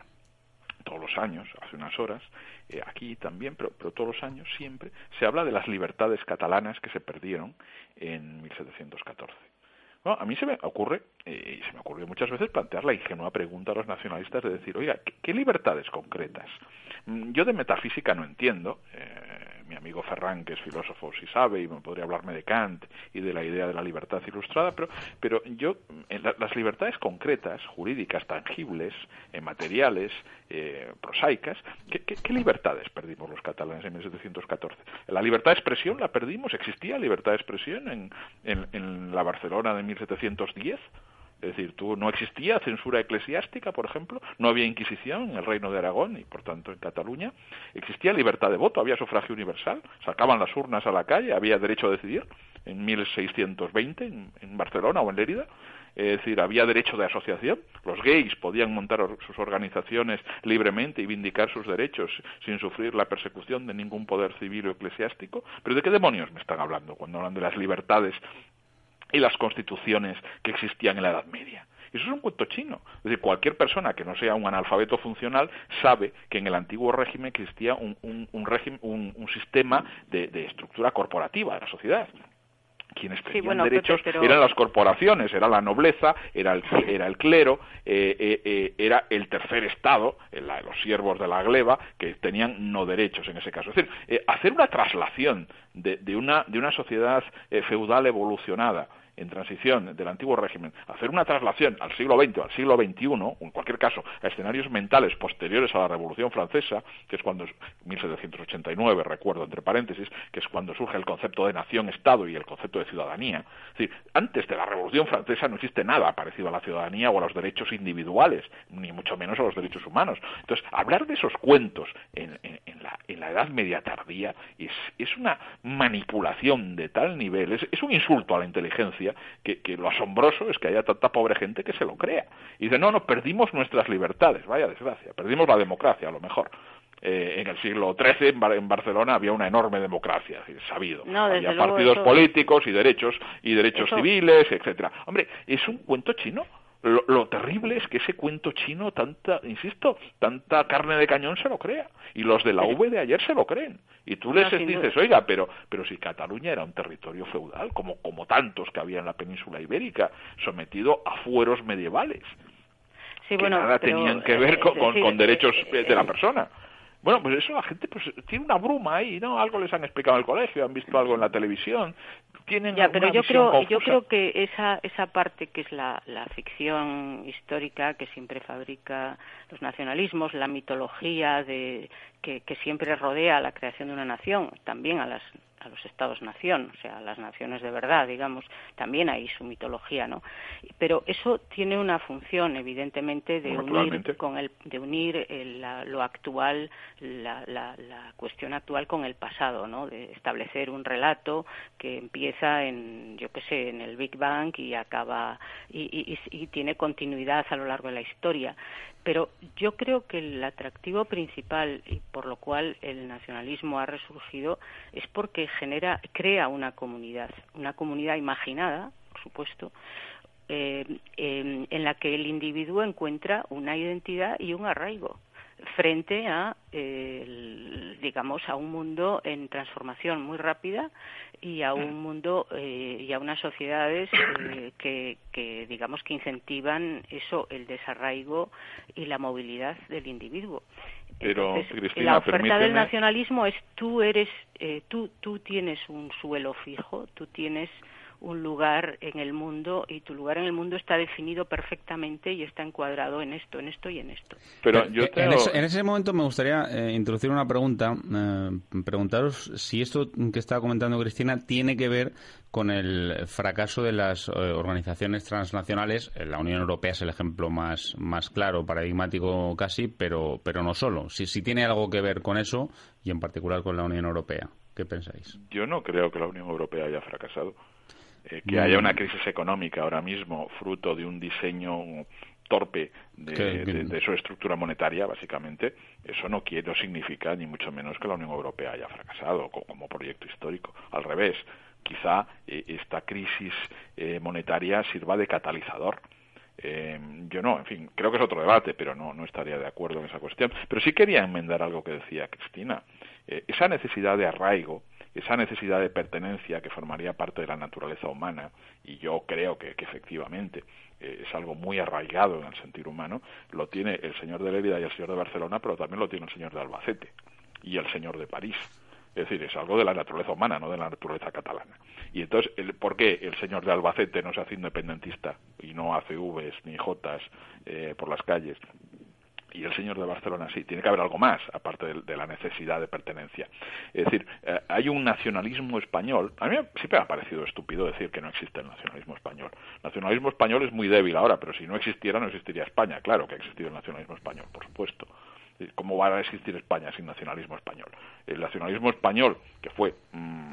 todos los años, hace unas horas, eh, aquí también, pero, pero, todos los años siempre, se habla de las libertades catalanas que se perdieron en 1714. Bueno, a mí se me ocurre, eh, y se me ocurrió muchas veces, plantear la ingenua pregunta a los nacionalistas de decir, oiga, ¿qué, libertades concretas? Yo de metafísica no entiendo, eh, amigo Ferran, que es filósofo, sí sabe y podría hablarme de Kant y de la idea de la libertad ilustrada, pero, pero yo, en la, las libertades concretas, jurídicas, tangibles, eh, materiales, eh, prosaicas, ¿qué, ¿qué, ¿qué, libertades perdimos los catalanes en 1714? La libertad de expresión la perdimos, existía libertad de expresión en, en la Barcelona de 1710. Es decir, tú, no existía censura eclesiástica, por ejemplo, no había Inquisición en el Reino de Aragón y, por tanto, en Cataluña. Existía libertad de voto, había sufragio universal, sacaban las urnas a la calle, había derecho a decidir en 1620 en, en Barcelona o en Lérida. Es decir, había derecho de asociación. Los gays podían montar sus organizaciones libremente y vindicar sus derechos sin sufrir la persecución de ningún poder civil o eclesiástico. Pero ¿de qué demonios me están hablando cuando hablan de las libertades y las constituciones que existían en la Edad Media. Eso es un cuento chino. Es decir, cualquier persona que no sea un analfabeto funcional sabe que en el antiguo régimen existía un, un, un, régimen, un, sistema de, de, estructura corporativa de la sociedad. Quienes tenían sí, bueno, derechos pero, pero... eran las corporaciones, era la nobleza, era el, era el clero, eh, eh, eh, era el tercer estado, la, los siervos de la gleba, que tenían no derechos en ese caso. Es decir, hacer una traslación de, de, una, de una sociedad feudal evolucionada en transición del antiguo régimen, hacer una traslación al siglo XX o al siglo XXI, o en cualquier caso, a escenarios mentales posteriores a la Revolución Francesa, que es cuando, 1789, recuerdo entre paréntesis, que es cuando surge el concepto de nación-estado y el concepto de ciudadanía. Es decir, antes de la Revolución Francesa no existe nada parecido a la ciudadanía o a los derechos individuales, ni mucho menos a los derechos humanos. Entonces, hablar de esos cuentos en, la, Edad Media tardía es, es, una manipulación de tal nivel, es, es un insulto a la inteligencia que, que, lo asombroso es que haya tanta pobre gente que se lo crea. Y dice, no, no, perdimos nuestras libertades, vaya desgracia, perdimos la democracia a lo mejor. Eh, en el siglo XIII en, Bar en, Barcelona había una enorme democracia, sabido. No, había partidos eso... políticos y derechos y derechos eso... civiles, etcétera. Hombre, es un cuento chino. Lo, lo, terrible es que ese cuento chino, tanta, insisto, tanta carne de cañón se lo crea. Y los de la V de ayer se lo creen. Y tú les dices, oiga, pero, pero si Cataluña era un territorio feudal, como, como tantos que había en la península ibérica, sometido a fueros medievales. Sí, que bueno, nada pero, tenían que ver con, eh, con, sí, con derechos eh, de la persona. Bueno, pues eso la gente pues tiene una bruma ahí, ¿no? Algo les han explicado en el colegio, han visto algo en la televisión, tienen ya, pero yo creo, confusa. yo creo que esa esa parte que es la, la ficción histórica que siempre fabrica los nacionalismos, la mitología de que, que siempre rodea la creación de una nación, también a las a los estados-nación, o sea, a las naciones de verdad, digamos, también hay su mitología, ¿no? Pero eso tiene una función, evidentemente, de unir con el, de unir lo actual, la, la, la, cuestión actual con el pasado, ¿no? De establecer un relato que empieza en, yo qué sé, en el Big Bang y acaba y, y tiene continuidad a lo largo de la historia. Pero yo creo que el atractivo principal y por lo cual el nacionalismo ha resurgido es porque genera, crea una comunidad, una comunidad imaginada, por supuesto, eh, en la que el individuo encuentra una identidad y un arraigo frente a, digamos, a un mundo en transformación muy rápida y a un mundo eh, y a unas sociedades eh, <coughs> que, que, digamos, que incentivan eso, el desarraigo y la movilidad del individuo. Pero, la oferta del nacionalismo es tú eres, eh, tú, tú tienes un suelo fijo, tú tienes un lugar en el mundo y tu lugar en el mundo está definido perfectamente y está encuadrado en esto, en esto y en esto. Pero yo en, ese, momento me gustaría eh, introducir una pregunta, eh, preguntaros si esto que estaba comentando Cristina tiene que ver con el fracaso de las eh, organizaciones transnacionales. La Unión Europea es el ejemplo más, más claro, paradigmático casi, pero, pero no solo. Si, si tiene algo que ver con eso y en particular con la Unión Europea. ¿Qué pensáis? Yo no creo que la Unión Europea haya fracasado. Eh, que haya una crisis económica ahora mismo fruto de un diseño torpe de, su estructura monetaria, básicamente, eso no quiere, no significa ni mucho menos que la Unión Europea haya fracasado como, proyecto histórico. Al revés, quizá eh, esta crisis eh, monetaria sirva de catalizador. yo no, en fin, creo que es otro debate, pero no, no estaría de acuerdo en esa cuestión. Pero sí quería enmendar algo que decía Cristina. esa necesidad de arraigo esa necesidad de pertenencia que formaría parte de la naturaleza humana, y yo creo que, efectivamente eh, es algo muy arraigado en el sentido humano, lo tiene el señor de Lérida y el señor de Barcelona, pero también lo tiene el señor de Albacete y el señor de París. Es decir, es algo de la naturaleza humana, no de la naturaleza catalana. Y entonces, ¿por qué el señor de Albacete no se hace independentista y no hace Vs ni Jotas eh, por las calles? Y el señor de Barcelona sí, tiene que haber algo más, aparte de, la necesidad de pertenencia. Es decir, eh, hay un nacionalismo español. A mí siempre me ha parecido estúpido decir que no existe el nacionalismo español. El nacionalismo español es muy débil ahora, pero si no existiera, no existiría España. Claro que ha existido el nacionalismo español, por supuesto. ¿Cómo va a existir España sin nacionalismo español? El nacionalismo español, que fue mm,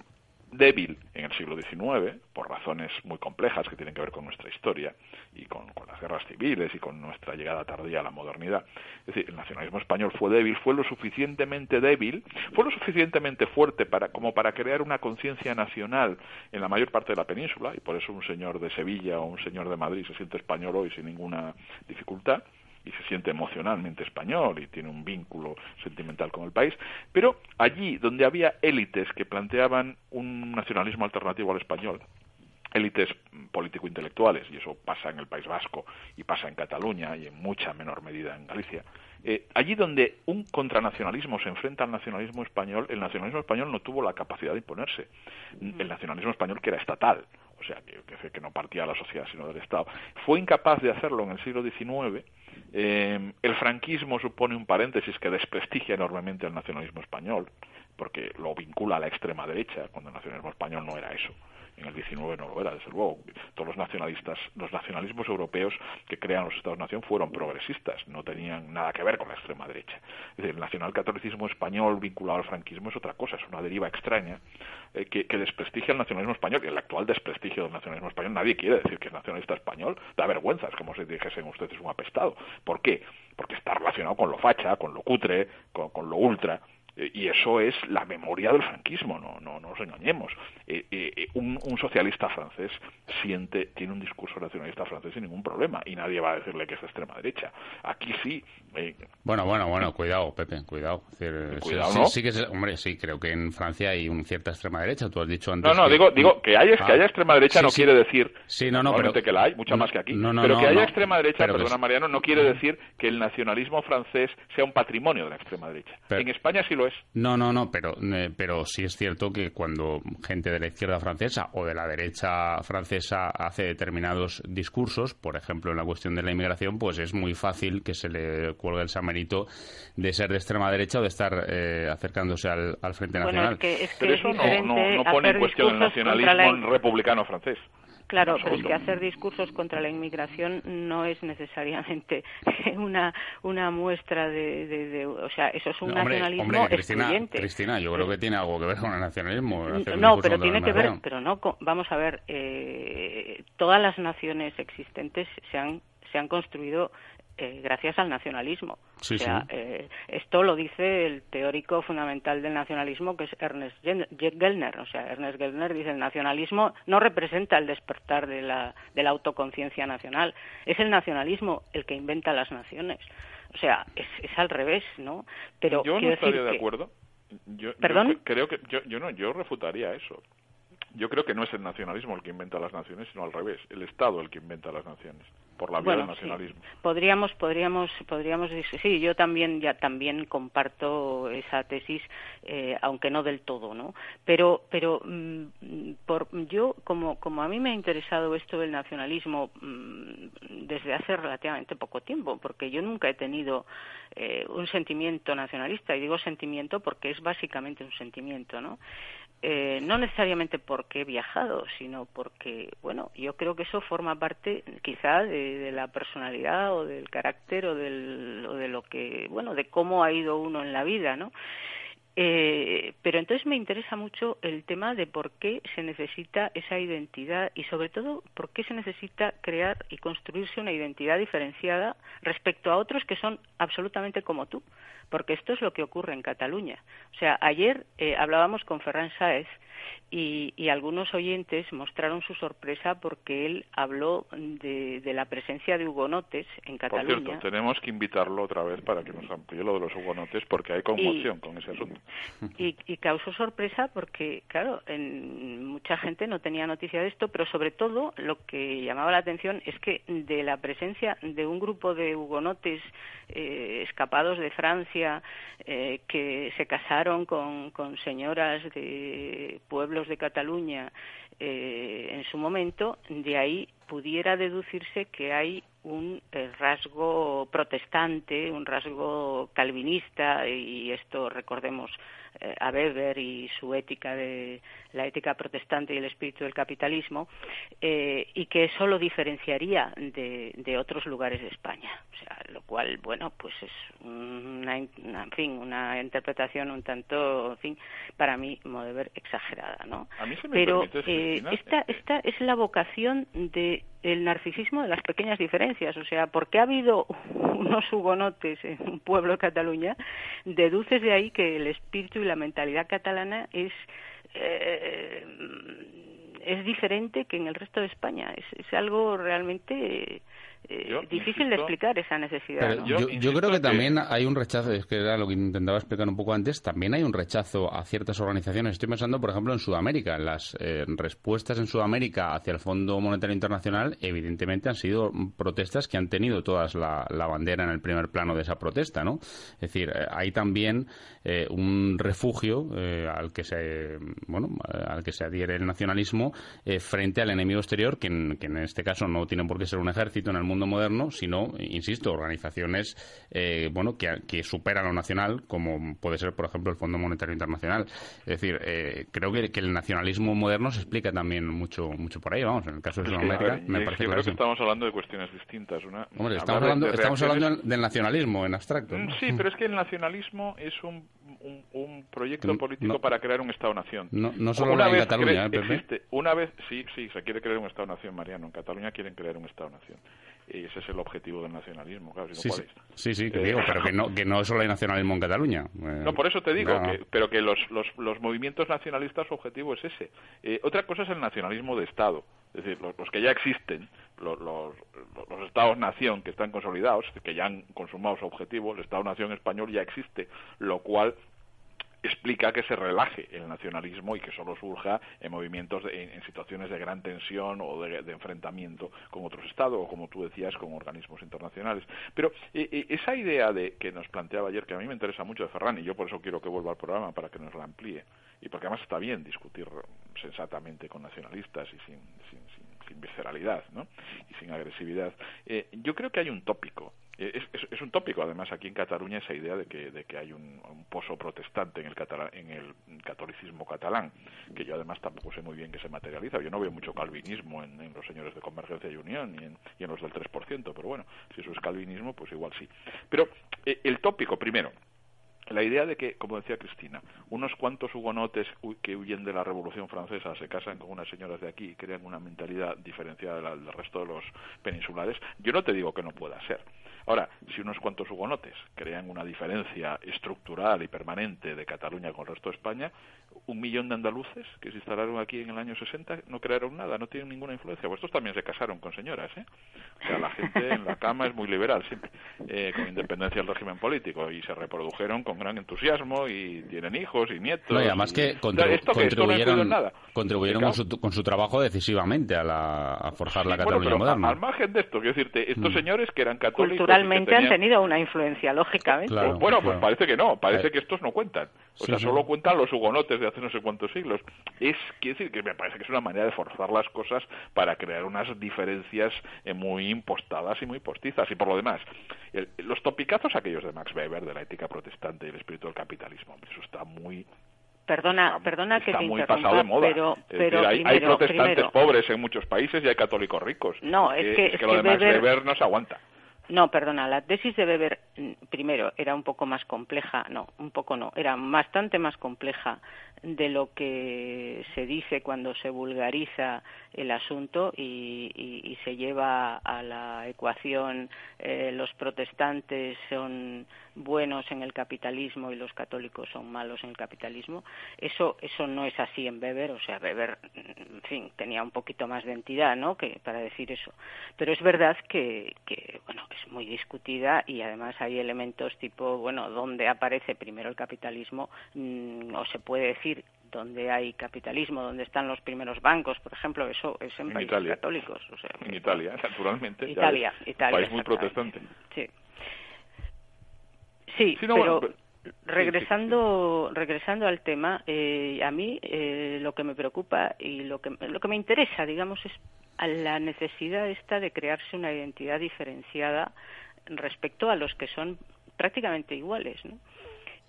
débil en el siglo XIX, por razones muy complejas que tienen que ver con nuestra historia y con, las guerras civiles y con nuestra llegada tardía a la modernidad. Es decir, el nacionalismo español fue débil, fue lo suficientemente débil, fue lo suficientemente fuerte para, como para crear una conciencia nacional en la mayor parte de la península, y por eso un señor de Sevilla o un señor de Madrid se siente español hoy sin ninguna dificultad, y se siente emocionalmente español y tiene un vínculo sentimental con el país, pero allí donde había élites que planteaban un nacionalismo alternativo al español, élites político-intelectuales, y eso pasa en el País Vasco y pasa en Cataluña y en mucha menor medida en Galicia, eh, allí donde un contranacionalismo se enfrenta al nacionalismo español, el nacionalismo español no tuvo la capacidad de imponerse. El nacionalismo español que era estatal, o sea, que, no partía de la sociedad sino del Estado, fue incapaz de hacerlo en el siglo XIX eh, el franquismo supone un paréntesis que desprestigia enormemente el nacionalismo español, porque lo vincula a la extrema derecha, cuando el nacionalismo español no era eso en el 19 no lo era, desde luego. Todos los nacionalistas, los nacionalismos europeos que crean los Estados-nación fueron progresistas, no tenían nada que ver con la extrema derecha. Es decir, el nacionalcatolicismo español vinculado al franquismo es otra cosa, es una deriva extraña eh, que, desprestigia el nacionalismo español, el actual desprestigio del nacionalismo español. Nadie quiere decir que es nacionalista español, da vergüenza, es como si dijesen ustedes un apestado. ¿Por qué? Porque está relacionado con lo facha, con lo cutre, con lo ultra. Eh, y eso es la memoria del franquismo, no, no, no nos engañemos. Eh, eh, un, un, socialista francés siente, tiene un discurso nacionalista francés sin ningún problema y nadie va a decirle que es de extrema derecha. Aquí sí. Bueno, bueno, bueno, cuidado, Pepe, cuidado. cuidado, ¿no? Sí, que hombre, sí, creo que en Francia hay una cierta extrema derecha. Tú has dicho antes. No, no, digo, digo que haya, que ah. haya extrema derecha no quiere decir. Sí, no, no, pero que la hay, mucha más que aquí. pero que haya extrema derecha, perdona Mariano, no quiere decir que el nacionalismo francés sea un patrimonio de la extrema derecha. en España sí lo lo es. No, no, no, pero, eh, pero sí es cierto que cuando gente de la izquierda francesa o de la derecha francesa hace determinados discursos, por ejemplo en la cuestión de la inmigración, pues es muy fácil que se le cuelgue el samerito de ser de extrema derecha o de estar eh, acercándose al, Frente Nacional. pero eso no, pone en cuestión el nacionalismo republicano francés. Claro, pero es que hacer discursos contra la inmigración no es necesariamente <laughs> una, una muestra de, O sea, eso es un nacionalismo hombre, Cristina, Cristina, yo creo que tiene algo que ver con el nacionalismo. No, pero tiene que ver... Pero no, vamos a ver, eh, todas las naciones existentes se han se han construido eh, gracias al nacionalismo. o sea, eh, esto lo dice el teórico fundamental del nacionalismo, que es Ernest Gellner. O sea, Ernest Gellner dice el nacionalismo no representa el despertar de la, de la autoconciencia nacional, es el nacionalismo el que inventa las naciones. O sea, es, es al revés, ¿no? Pero yo no estaría de acuerdo. Yo, ¿Perdón? creo que yo, yo no, yo refutaría eso. Yo creo que no es el nacionalismo el que inventa las naciones, sino al revés, el Estado el que inventa las naciones por la vía del nacionalismo. Podríamos, podríamos, podríamos sí, yo también ya también comparto esa tesis, eh, aunque no del todo, ¿no? Pero, pero mm, por yo como como a mí me ha interesado esto del nacionalismo mm, desde hace relativamente poco tiempo, porque yo nunca he tenido eh, un sentimiento nacionalista y digo sentimiento porque es básicamente un sentimiento, ¿no? Eh, no necesariamente porque he viajado, sino porque, bueno, yo creo que eso forma parte quizá de, la personalidad o del carácter o, del, o de lo que, bueno, de cómo ha ido uno en la vida, ¿no? Eh, pero entonces me interesa mucho el tema de por qué se necesita esa identidad y sobre todo por qué se necesita crear y construirse una identidad diferenciada respecto a otros que son absolutamente como tú porque esto es lo que ocurre en Cataluña. O sea, ayer eh, hablábamos con Ferran Sáez y, algunos oyentes mostraron su sorpresa porque él habló de, la presencia de hugonotes en Cataluña. Por cierto, tenemos que invitarlo otra vez para que nos amplíe lo de los hugonotes porque hay conmoción con ese asunto. Y, causó sorpresa porque, claro, en, mucha gente no tenía noticia de esto, pero sobre todo lo que llamaba la atención es que de la presencia de un grupo de hugonotes eh, escapados de Francia eh, que se casaron con, con señoras de pueblos de Cataluña eh, en su momento, de ahí pudiera deducirse que hay un eh, rasgo protestante, un rasgo calvinista, y esto recordemos eh, a Weber y su ética de la ética protestante y el espíritu del capitalismo, eh, y que eso lo diferenciaría de, de, otros lugares de España. O sea, lo cual, bueno, pues es una, en fin, una interpretación un tanto, en fin, para mí, como de ver, exagerada, ¿no? Pero eh, esta, esta es la vocación de el narcisismo de las pequeñas diferencias. O sea, porque ha habido <laughs> unos hugonotes en un pueblo de Cataluña, deduces de ahí que el espíritu y la mentalidad catalana es eh, es diferente que en el resto de España. Es, es algo realmente eh, difícil de explicar esa necesidad. yo, creo que, también hay un rechazo, es que era lo que intentaba explicar un poco antes, también hay un rechazo a ciertas organizaciones. Estoy pensando, por ejemplo, en Sudamérica. Las eh, respuestas en Sudamérica hacia el Fondo Monetario Internacional, evidentemente, han sido protestas que han tenido todas la, bandera en el primer plano de esa protesta, ¿no? Es decir, eh, hay también un refugio al que se, bueno, al que se adhiere el nacionalismo frente al enemigo exterior, que en, que en este caso no tiene por qué ser un ejército en el mundo moderno, sino, insisto, organizaciones eh, bueno, que, superan lo nacional, como puede ser, por ejemplo, el Fondo Monetario Internacional. Es decir, eh, creo que, el nacionalismo moderno se explica también mucho mucho por ahí, vamos, en el caso de Sudamérica, me parece que estamos hablando de cuestiones distintas. Una, Hombre, estamos hablando, estamos hablando del nacionalismo en abstracto. Mm, sí, pero es que el nacionalismo es un, un, proyecto político para crear un Estado-nación. No, no solo una en Cataluña, ¿eh, una vez, sí, sí, se quiere crear un Estado-nación, Mariano. En Cataluña quieren crear un Estado-nación. Y ese es el objetivo del nacionalismo, claro. sí, sí, sí, que digo, pero <laughs> que no, que no solo hay nacionalismo en Cataluña. Eh, no, por eso te digo, que, pero que los, los, los, movimientos nacionalistas, su objetivo es ese. Eh, otra cosa es el nacionalismo de Estado, es decir, los, que ya existen, los, los, los Estados-nación que están consolidados, que ya han consumado su objetivo, el Estado-nación español ya existe, lo cual explica que se relaje el nacionalismo y que solo surja en movimientos, en, situaciones de gran tensión o de, enfrentamiento con otros estados o, como tú decías, con organismos internacionales. Pero eh, eh, esa idea de que nos planteaba ayer, que a mí me interesa mucho de Ferran, y yo por eso quiero que vuelva al programa para que nos la amplíe, y porque además está bien discutir sensatamente con nacionalistas y sin, sin, sin, visceralidad ¿no? y sin agresividad, eh, yo creo que hay un tópico es, es, un tópico, además, aquí en Cataluña esa idea de que, de que hay un, pozo protestante en el, en el catolicismo catalán, que yo además tampoco sé muy bien que se materializa. Yo no veo mucho calvinismo en, los señores de Convergencia y Unión y en, en los del 3%, pero bueno, si eso es calvinismo, pues igual sí. Pero eh, el tópico, primero, la idea de que, como decía Cristina, unos cuantos hugonotes que huyen de la Revolución Francesa se casan con unas señoras de aquí y crean una mentalidad diferenciada del resto de los peninsulares, yo no te digo que no pueda ser. Ahora, si unos cuantos hugonotes crean una diferencia estructural y permanente de Cataluña con el resto de España, un millón de andaluces que se instalaron aquí en el año 60 no crearon nada, no tienen ninguna influencia. Estos también se casaron con señoras, ¿eh? O sea, la gente en la cama es muy liberal siempre, eh, con independencia del régimen político, y se reprodujeron con gran entusiasmo y tienen hijos y nietos. No, y además que, contribuyeron, contribuyeron con, su, con su trabajo decisivamente a, la, a forjar la Cataluña moderna. Al margen de esto, quiero decirte, estos mm. señores que eran católicos Culturalmente han tenido una influencia, lógicamente. bueno, pues parece que no, parece que estos no cuentan. O sea, solo cuentan los hugonotes de hace no sé cuántos siglos. Es, quiere decir que me parece que es una manera de forzar las cosas para crear unas diferencias eh, muy impostadas y muy postizas. Y por lo demás, los topicazos aquellos de Max Weber, de la ética protestante y el espíritu del capitalismo, eso está muy Perdona, perdona que está te muy pasado de moda. pero, pero hay, protestantes pobres en muchos países y hay católicos ricos. No, es que, es que, lo de Max Weber no se aguanta. No, perdona, la tesis de Weber, mm, primero, era un poco más compleja, no, un poco no, era bastante más compleja de lo que se dice cuando se vulgariza el asunto y, se lleva a la ecuación eh, los protestantes son buenos en el capitalismo y los católicos son malos en el capitalismo. Eso, eso no es así en Weber, o sea, Weber, en fin, tenía un poquito más de entidad, ¿no?, que para decir eso. Pero es verdad que, que bueno, muy discutida y además hay elementos tipo, bueno, ¿dónde aparece primero el capitalismo? Mm, o se puede decir donde hay capitalismo, donde están los primeros bancos, por ejemplo, eso es en, países católicos. O sea, en Italia, <laughs> naturalmente. Italia, Italia. País muy protestante. Sí. Sí, pero regresando regresando al tema, eh, a mí eh, lo que me preocupa y lo que lo que me interesa, digamos, es la necesidad esta de crearse una identidad diferenciada respecto a los que son prácticamente iguales, ¿no?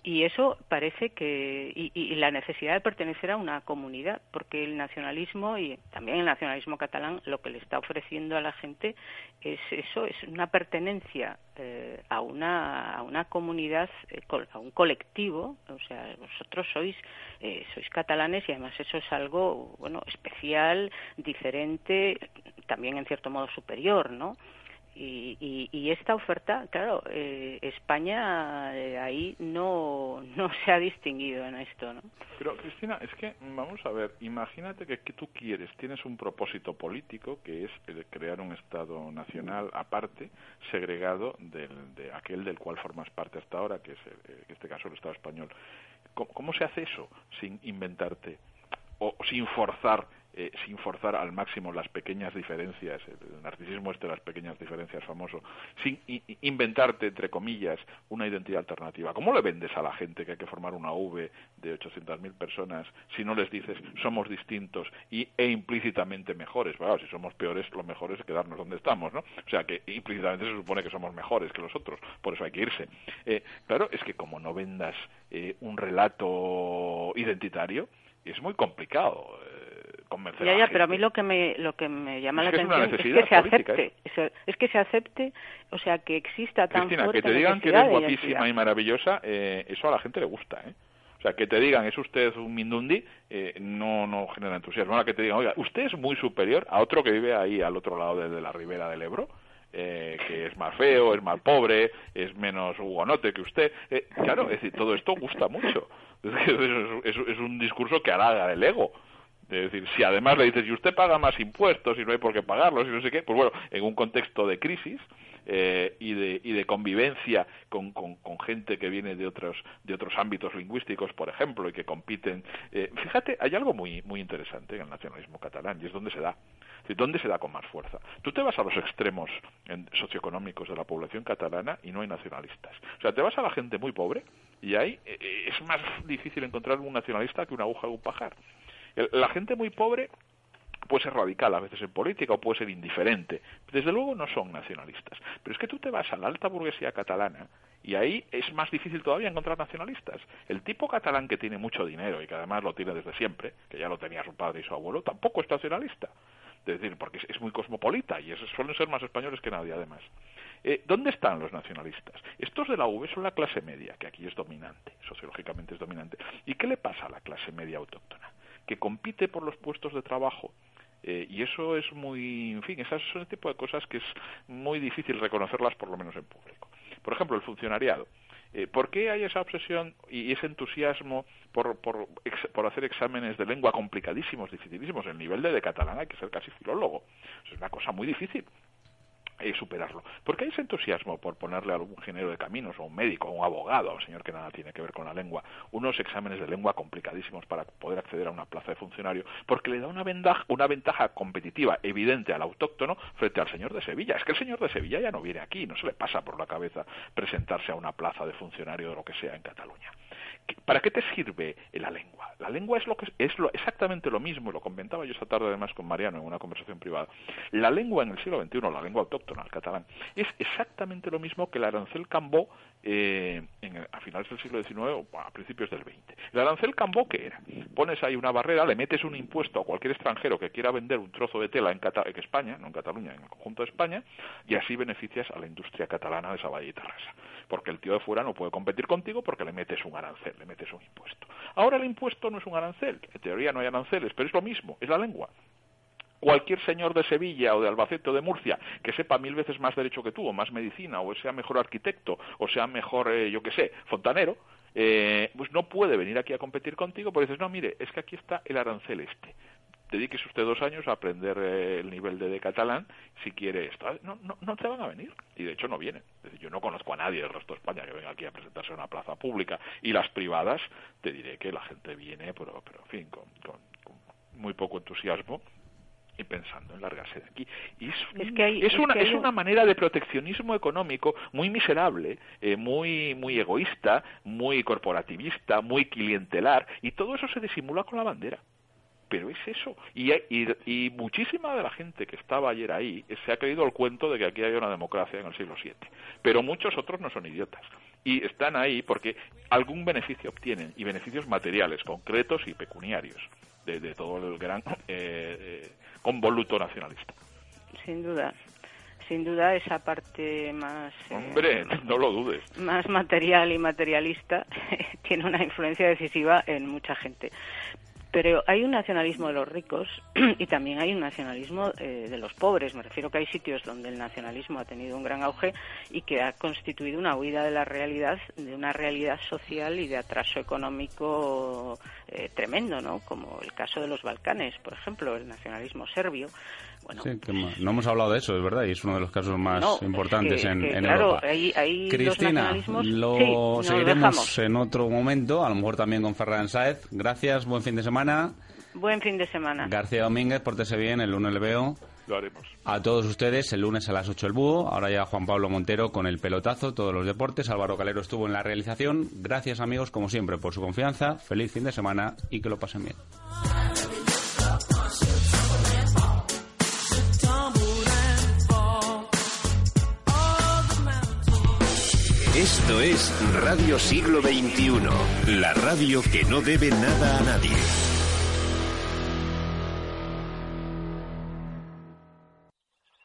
Y eso parece que y, la necesidad de pertenecer a una comunidad porque el nacionalismo y también el nacionalismo catalán lo que le está ofreciendo a la gente es eso es una pertenencia eh, a una a una comunidad eh, a un colectivo o sea vosotros sois eh, sois catalanes y además eso es algo bueno especial diferente también en cierto modo superior no y, y, esta oferta, claro, eh, España eh, ahí no, <laughs> no se ha distinguido en esto, ¿no? Pero, Cristina, es que, vamos a ver, imagínate que, que tú quieres, tienes un propósito político que es el crear un Estado nacional aparte, segregado del, de aquel del cual formas parte hasta ahora, que es en este caso el Estado español. ¿Cómo se hace eso sin inventarte o sin forzar eh, sin forzar al máximo las pequeñas diferencias, el narcisismo este de las pequeñas diferencias famoso, sin inventarte, entre comillas, una identidad alternativa. ¿Cómo le vendes a la gente que hay que formar una V de 800.000 personas si no les dices somos distintos y, e implícitamente mejores? Bueno, si somos peores, lo mejor es quedarnos donde estamos, ¿no? O sea, que implícitamente se supone que somos mejores que los otros, por eso hay que irse. Eh, claro, es que como no vendas eh, un relato identitario, es muy complicado ya, ya, pero a mí lo que me lo que me llama la atención es que se acepte, es que se acepte, o sea, que exista tan Cristina, que te digan que eres guapísima y maravillosa, eh, eso a la gente le gusta, ¿eh? O sea, que te digan, es usted un mindundi, eh, no, no genera entusiasmo. Ahora que te digan, oiga, usted es muy superior a otro que vive ahí al otro lado de, la ribera del Ebro, eh, que es más feo, es más pobre, es menos hugonote que usted. Eh, claro, es decir, todo esto gusta mucho. <laughs> Es, es, es, un discurso que halaga el ego. Es decir, si además le dices, y usted paga más impuestos y no hay por qué pagarlos y no sé qué, pues bueno, en un contexto de crisis, eh, y, de, y de convivencia con, con, gente que viene de otros, de otros ámbitos lingüísticos, por ejemplo, y que compiten. Eh, fíjate, hay algo muy, muy interesante en el nacionalismo catalán y es donde se da. ¿Dónde se da con más fuerza? Tú te vas a los extremos socioeconómicos de la población catalana y no hay nacionalistas. O sea, te vas a la gente muy pobre y ahí eh, es más difícil encontrar un nacionalista que una aguja de un pajar. La gente muy pobre puede ser radical a veces en política o puede ser indiferente. Desde luego no son nacionalistas. Pero es que tú te vas a la alta burguesía catalana y ahí es más difícil todavía encontrar nacionalistas. El tipo catalán que tiene mucho dinero y que además lo tiene desde siempre, que ya lo tenía su padre y su abuelo, tampoco es nacionalista. Es decir, porque es muy cosmopolita y esos suelen ser más españoles que nadie además. Eh, ¿Dónde están los nacionalistas? Estos de la V son la clase media, que aquí es dominante, sociológicamente es dominante. ¿Y qué le pasa a la clase media autóctona? Que compite por los puestos de trabajo eh, y eso es muy, en fin, esas son el tipo de cosas que es muy difícil reconocerlas, por lo menos en público. Por ejemplo, el funcionariado. Eh, ¿Por qué hay esa obsesión y ese entusiasmo por, por, por, hacer exámenes de lengua complicadísimos, dificilísimos? El nivel de, de catalán hay que ser casi filólogo. es una cosa muy difícil y superarlo. Porque hay ese entusiasmo por ponerle a algún ingeniero de caminos, o un médico, o un abogado, a un señor que nada tiene que ver con la lengua, unos exámenes de lengua complicadísimos para poder acceder a una plaza de funcionario, porque le da una ventaja, una ventaja competitiva evidente al autóctono frente al señor de Sevilla. Es que el señor de Sevilla ya no viene aquí, no se le pasa por la cabeza presentarse a una plaza de funcionario de lo que sea en Cataluña. ¿Para qué te sirve la lengua? La lengua es lo que es lo, exactamente lo mismo, lo comentaba yo esta tarde además con Mariano en una conversación privada. La lengua en el siglo XXI, la lengua autóctona, el catalán, es exactamente lo mismo que el arancel cambó eh, a finales del siglo XIX o a principios del XX. El arancel cambó, ¿qué era? Pones ahí una barrera, le metes un impuesto a cualquier extranjero que quiera vender un trozo de tela en, España, no en Cataluña, en el conjunto de España, y así beneficias a la industria catalana de Sabadell y Terrassa. Porque el tío de fuera no puede competir contigo porque le metes un arancel le metes un impuesto. Ahora el impuesto no es un arancel, en teoría no hay aranceles, pero es lo mismo, es la lengua cualquier señor de Sevilla o de Albacete o de Murcia que sepa mil veces más derecho que tú, o más medicina, o sea mejor arquitecto, o sea mejor, eh, yo qué sé, fontanero, eh, pues no puede venir aquí a competir contigo porque dices, no, mire, es que aquí está el arancel este dediques usted dos años a aprender eh, el nivel de, catalán si quiere esto. No, no, no te van a venir. Y de hecho no vienen. yo no conozco a nadie del resto de España que venga aquí a presentarse a una plaza pública. Y las privadas, te diré que la gente viene, pero, pero en fin, con, muy poco entusiasmo y pensando en largarse de aquí. Y es, una, es una manera de proteccionismo económico muy miserable, eh, muy, muy egoísta, muy corporativista, muy clientelar, y todo eso se disimula con la bandera pero es eso. Y, y, muchísima de la gente que estaba ayer ahí se ha creído el cuento de que aquí hay una democracia en el siglo VII. Pero muchos otros no son idiotas. Y están ahí porque algún beneficio obtienen, y beneficios materiales, concretos y pecuniarios, de, todo el gran eh, eh, convoluto nacionalista. Sin duda sin duda esa parte más eh, hombre no lo dudes más material y materialista <laughs> tiene una influencia decisiva en mucha gente pero hay un nacionalismo de los ricos <clears throat> y también hay un nacionalismo eh, de los pobres. Me refiero que hay sitios donde el nacionalismo ha tenido un gran auge y que ha constituido una huida de la realidad, de una realidad social y de atraso económico eh, tremendo, ¿no? Como el caso de los Balcanes, por ejemplo, el nacionalismo serbio. Bueno, no hemos hablado de eso, es verdad, y es uno de los casos más importantes en, claro, Europa. Hay, Cristina, lo seguiremos en otro momento, a lo mejor también con Ferran Saez. Gracias, buen fin de semana. Buen fin de semana. García Domínguez, pórtese bien, el lunes le veo. Lo haremos. A todos ustedes, el lunes a las 8 el búho. Ahora ya Juan Pablo Montero con el pelotazo, todos los deportes. Álvaro Calero estuvo en la realización. Gracias, amigos, como siempre, por su confianza. Feliz fin de semana y que lo pasen bien. Esto es Radio Siglo XXI, la radio que no debe nada a nadie.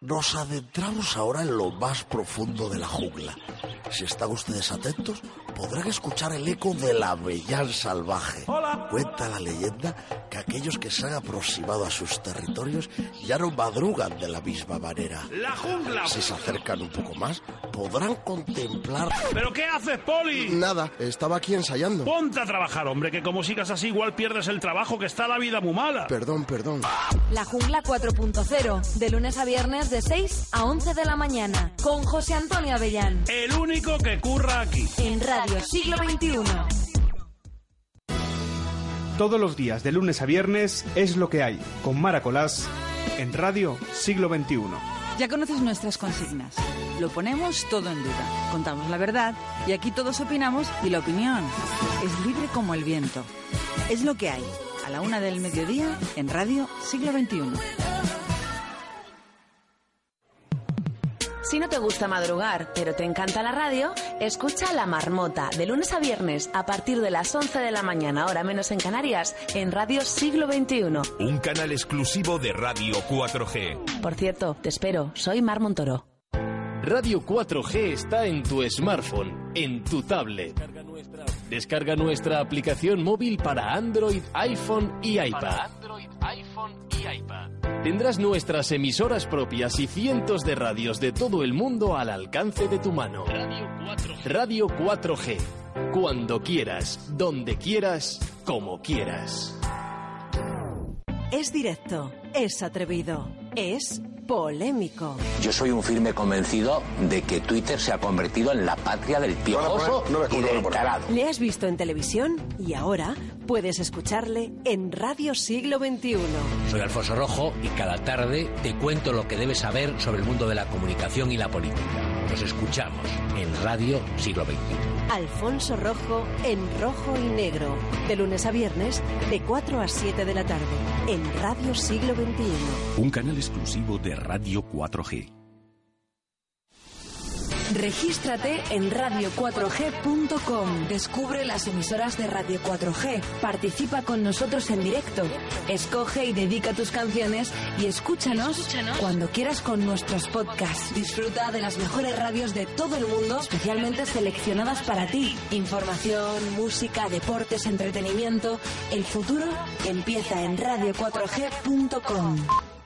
Nos adentramos ahora en lo más profundo de la jungla. Si están ustedes atentos, podrán escuchar el eco del avellán salvaje. Cuenta la leyenda que aquellos que se han aproximado a sus territorios ya no madrugan de la misma manera. ¡La jungla! Si se acercan un poco más, podrán contemplar... ¿Pero qué haces, Poli? Nada, estaba aquí ensayando. Ponte a trabajar, hombre, que como sigas así igual pierdes el trabajo, que está la vida muy mala. Perdón, perdón. La Jungla 4.0, de lunes a viernes de 6 a 11 de la mañana, con José Antonio Avellán. El único que curra aquí. En Radio Siglo XXI. Todos los días, de lunes a viernes, es lo que hay, con Mara Colás, en Radio Siglo XXI. Ya conoces nuestras consignas. Lo ponemos todo en duda. Contamos la verdad y aquí todos opinamos y la opinión es libre como el viento. Es lo que hay. A la una del mediodía en Radio Siglo XXI. Si no te gusta madrugar, pero te encanta la radio, escucha La Marmota de lunes a viernes a partir de las 11 de la mañana, hora menos en Canarias, en Radio Siglo XXI. Un canal exclusivo de Radio 4G. Por cierto, te espero, soy Mar Montoro. Radio 4G está en tu smartphone, en tu tablet. Descarga nuestra aplicación móvil para Android, iPhone y iPad. Tendrás nuestras emisoras propias y cientos de radios de todo el mundo al alcance de tu mano. Radio 4G. Cuando quieras, donde quieras, como quieras. Es directo, es atrevido, es polémico. Yo soy un firme convencido de que Twitter se ha convertido en la patria del piojoso y del tarado. Le has visto en televisión y ahora puedes escucharle en Radio Siglo XXI. Soy Alfonso Rojo y cada tarde te cuento lo que debes saber sobre el mundo de la comunicación y la política. Nos escuchamos en Radio Siglo XXI. Alfonso Rojo en rojo y negro. De lunes a viernes, de 4 a 7 de la tarde. En Radio Siglo XXI. Un canal exclusivo de Radio 4G. Regístrate en radio4g.com. Descubre las emisoras de Radio 4G. Participa con nosotros en directo. Escoge y dedica tus canciones y escúchanos, cuando quieras con nuestros podcasts. Disfruta de las mejores radios de todo el mundo, especialmente seleccionadas para ti. Información, música, deportes, entretenimiento. El futuro empieza en radio4g.com.